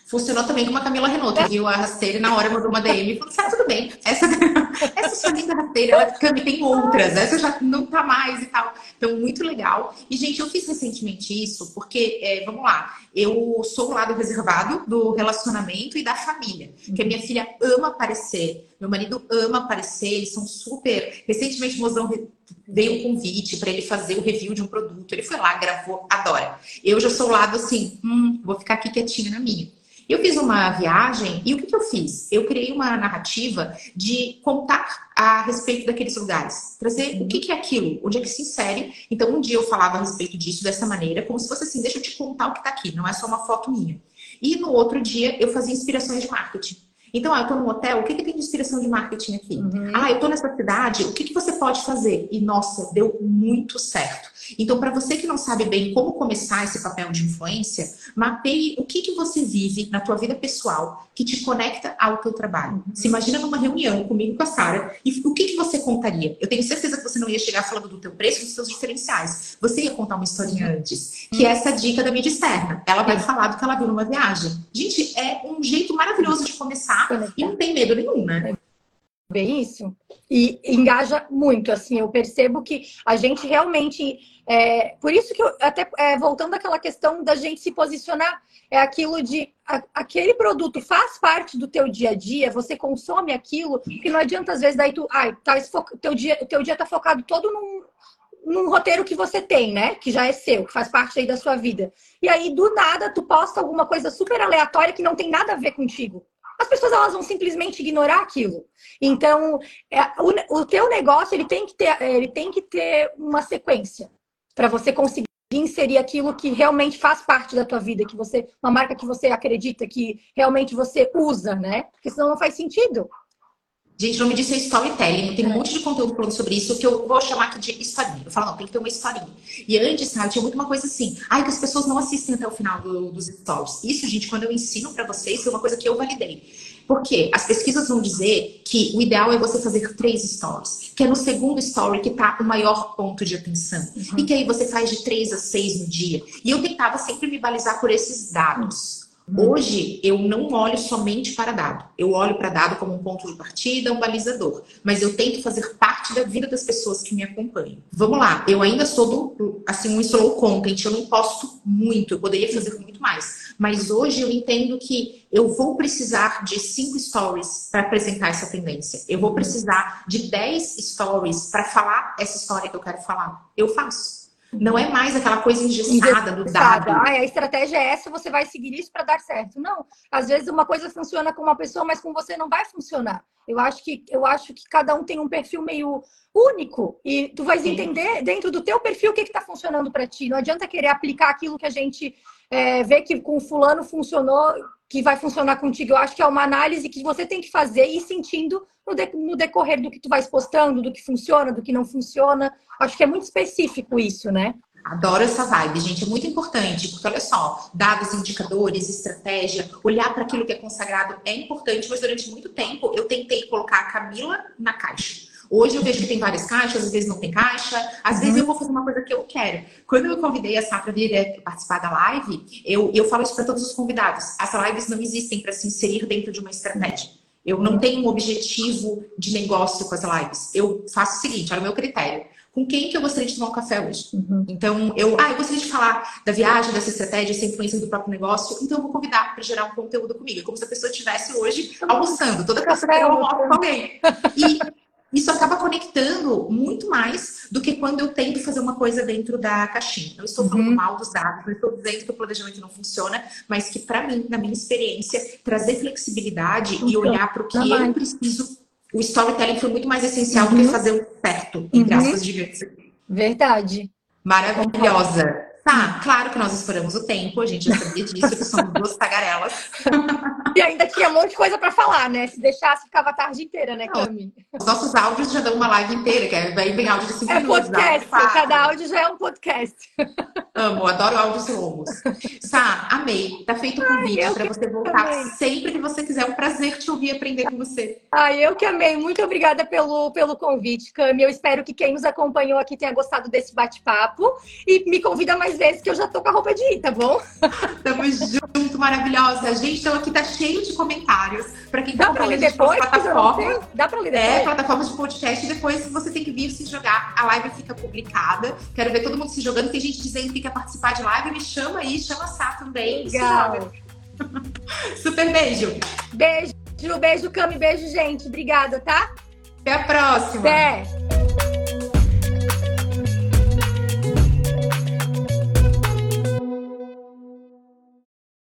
[SPEAKER 1] Funcionou também com a Camila Renault, viu a rasteira na hora mandou uma DM e falou: tá tudo bem, essa, essa sua linda rasteira, ela tem outras, essa já não tá mais e tal. Então, muito legal. E, gente, eu fiz recentemente isso porque, é, vamos lá, eu sou o lado reservado do relacionamento e da família, que a minha filha ama aparecer, meu marido ama aparecer, eles são super. Recentemente, o mozão veio um convite para ele fazer o review de um produto, ele foi lá, gravou, adora. Eu já sou o lado assim, hum, vou ficar aqui quietinha na minha. Eu fiz uma viagem e o que, que eu fiz? Eu criei uma narrativa de contar a respeito daqueles lugares, trazer o que, que é aquilo, onde é que se insere. Então, um dia eu falava a respeito disso dessa maneira, como se fosse assim: deixa eu te contar o que está aqui, não é só uma foto minha. E no outro dia eu fazia inspirações de marketing. Então, ah, eu estou no hotel, o que, que tem de inspiração de marketing aqui? Uhum. Ah, eu estou nessa cidade, o que, que você pode fazer? E, nossa, deu muito certo. Então, para você que não sabe bem como começar esse papel de influência, mapeie o que, que você vive na tua vida pessoal que te conecta ao teu trabalho. Uhum. Se imagina numa reunião comigo com a Sara e o que, que você contaria? Eu tenho certeza que você não ia chegar falando do teu preço e dos seus diferenciais. Você ia contar uma historinha uhum. antes, que é essa dica da mídia externa. Ela vai falar do que ela viu numa viagem. Gente, é um jeito maravilhoso de começar e não tem medo nenhum, né?
[SPEAKER 2] Bem isso. E engaja muito, assim, eu percebo que a gente realmente. É, por isso que eu, até é, voltando àquela questão da gente se posicionar, é aquilo de a, aquele produto faz parte do teu dia a dia, você consome aquilo, que não adianta às vezes daí tu, ai, tá, teu dia, teu dia tá focado todo num, num roteiro que você tem, né? Que já é seu, que faz parte aí da sua vida. E aí, do nada, tu posta alguma coisa super aleatória que não tem nada a ver contigo as pessoas elas vão simplesmente ignorar aquilo. Então, é, o, o teu negócio ele tem que ter, ele tem que ter uma sequência para você conseguir inserir aquilo que realmente faz parte da tua vida, que você, uma marca que você acredita que realmente você usa, né? Porque senão não faz sentido.
[SPEAKER 1] Gente, o nome disso é storytelling. Tem um monte de conteúdo falando sobre isso que eu vou chamar aqui de historinha. Eu falo, não, tem que ter uma historinha. E antes, sabe, tinha muito uma coisa assim. Ai, que as pessoas não assistem até o final do, dos stories. Isso, gente, quando eu ensino para vocês, foi uma coisa que eu validei. Porque as pesquisas vão dizer que o ideal é você fazer três stories. Que é no segundo story que tá o maior ponto de atenção. Uhum. E que aí você faz de três a seis no dia. E eu tentava sempre me balizar por esses dados. Hoje eu não olho somente para dado. Eu olho para dado como um ponto de partida, um balizador. Mas eu tento fazer parte da vida das pessoas que me acompanham. Vamos lá, eu ainda sou do, assim, um slow content, eu não posto muito, eu poderia fazer muito mais. Mas hoje eu entendo que eu vou precisar de cinco stories para apresentar essa tendência. Eu vou precisar de 10 stories para falar essa história que eu quero falar. Eu faço. Não é mais aquela coisa engessada do dado.
[SPEAKER 2] Ah, a estratégia é essa, você vai seguir isso para dar certo. Não, às vezes uma coisa funciona com uma pessoa, mas com você não vai funcionar. Eu acho que eu acho que cada um tem um perfil meio único e tu vais Sim. entender dentro do teu perfil o que está funcionando para ti. Não adianta querer aplicar aquilo que a gente é, vê que com fulano funcionou, que vai funcionar contigo. Eu acho que é uma análise que você tem que fazer e sentindo no, de, no decorrer do que tu vais postando, do que funciona, do que não funciona. Acho que é muito específico isso, né?
[SPEAKER 1] Adoro essa vibe, gente. É muito importante, porque olha só, dados, indicadores, estratégia, olhar para aquilo que é consagrado é importante, mas durante muito tempo eu tentei colocar a Camila na caixa. Hoje eu vejo que tem várias caixas, às vezes não tem caixa, às vezes eu vou fazer uma coisa que eu quero. Quando eu convidei a Sá para vir participar da live, eu, eu falo isso para todos os convidados. As lives não existem para se inserir dentro de uma estratégia. Eu não tenho um objetivo de negócio com as lives. Eu faço o seguinte, olha o meu critério. Com quem que eu gostaria de tomar um café hoje? Uhum. Então, eu, ah, eu gostaria de falar da viagem, dessa estratégia, dessa influência do próprio negócio, então eu vou convidar para gerar um conteúdo comigo. É como se a pessoa estivesse hoje almoçando, toda café eu almoço com alguém. E isso acaba conectando muito mais do que quando eu tento fazer uma coisa dentro da caixinha. Não estou falando uhum. mal dos dados, não estou dizendo que o planejamento não funciona, mas que, para mim, na minha experiência, trazer flexibilidade e olhar para o que eu preciso. O storytelling foi muito mais essencial uhum. do que uhum. fazer o certo, entre uhum. aspas gigantes.
[SPEAKER 2] Verdade.
[SPEAKER 1] Maravilhosa. Tá, claro que nós esperamos o tempo, a gente já sabia disso, que somos duas tagarelas.
[SPEAKER 2] E ainda tinha um monte de coisa para falar, né? Se deixasse, ficava a tarde inteira, né, Cami?
[SPEAKER 1] Os nossos áudios já dão uma live inteira, que é bem áudio de 5 é minutos.
[SPEAKER 2] podcast, cada áudio já é um podcast.
[SPEAKER 1] Amo, adoro áudios longos. Sá, amei. Tá feito o convite para você voltar amei. sempre que você quiser. É um prazer te ouvir e aprender com você.
[SPEAKER 2] Ai, eu que amei. Muito obrigada pelo, pelo convite, Cami. Eu espero que quem nos acompanhou aqui tenha gostado desse bate-papo. E me convida mais vezes que eu já tô com a roupa de ir, tá bom?
[SPEAKER 1] Tamo junto, maravilhosa. Gente, então aqui tá cheio de comentários. Para quem tá
[SPEAKER 2] acompanhando depois, plataforma. Dá pra ler depois?
[SPEAKER 1] É, plataformas de podcast. Depois você tem que vir se jogar. A live fica publicada. Quero ver todo mundo se jogando. Tem gente dizendo que quer participar de live, me chama aí, chama a Sá também.
[SPEAKER 2] Legal.
[SPEAKER 1] Super beijo.
[SPEAKER 2] Beijo, beijo, Cami, beijo, gente. Obrigada, tá?
[SPEAKER 1] Até a próxima.
[SPEAKER 2] Até.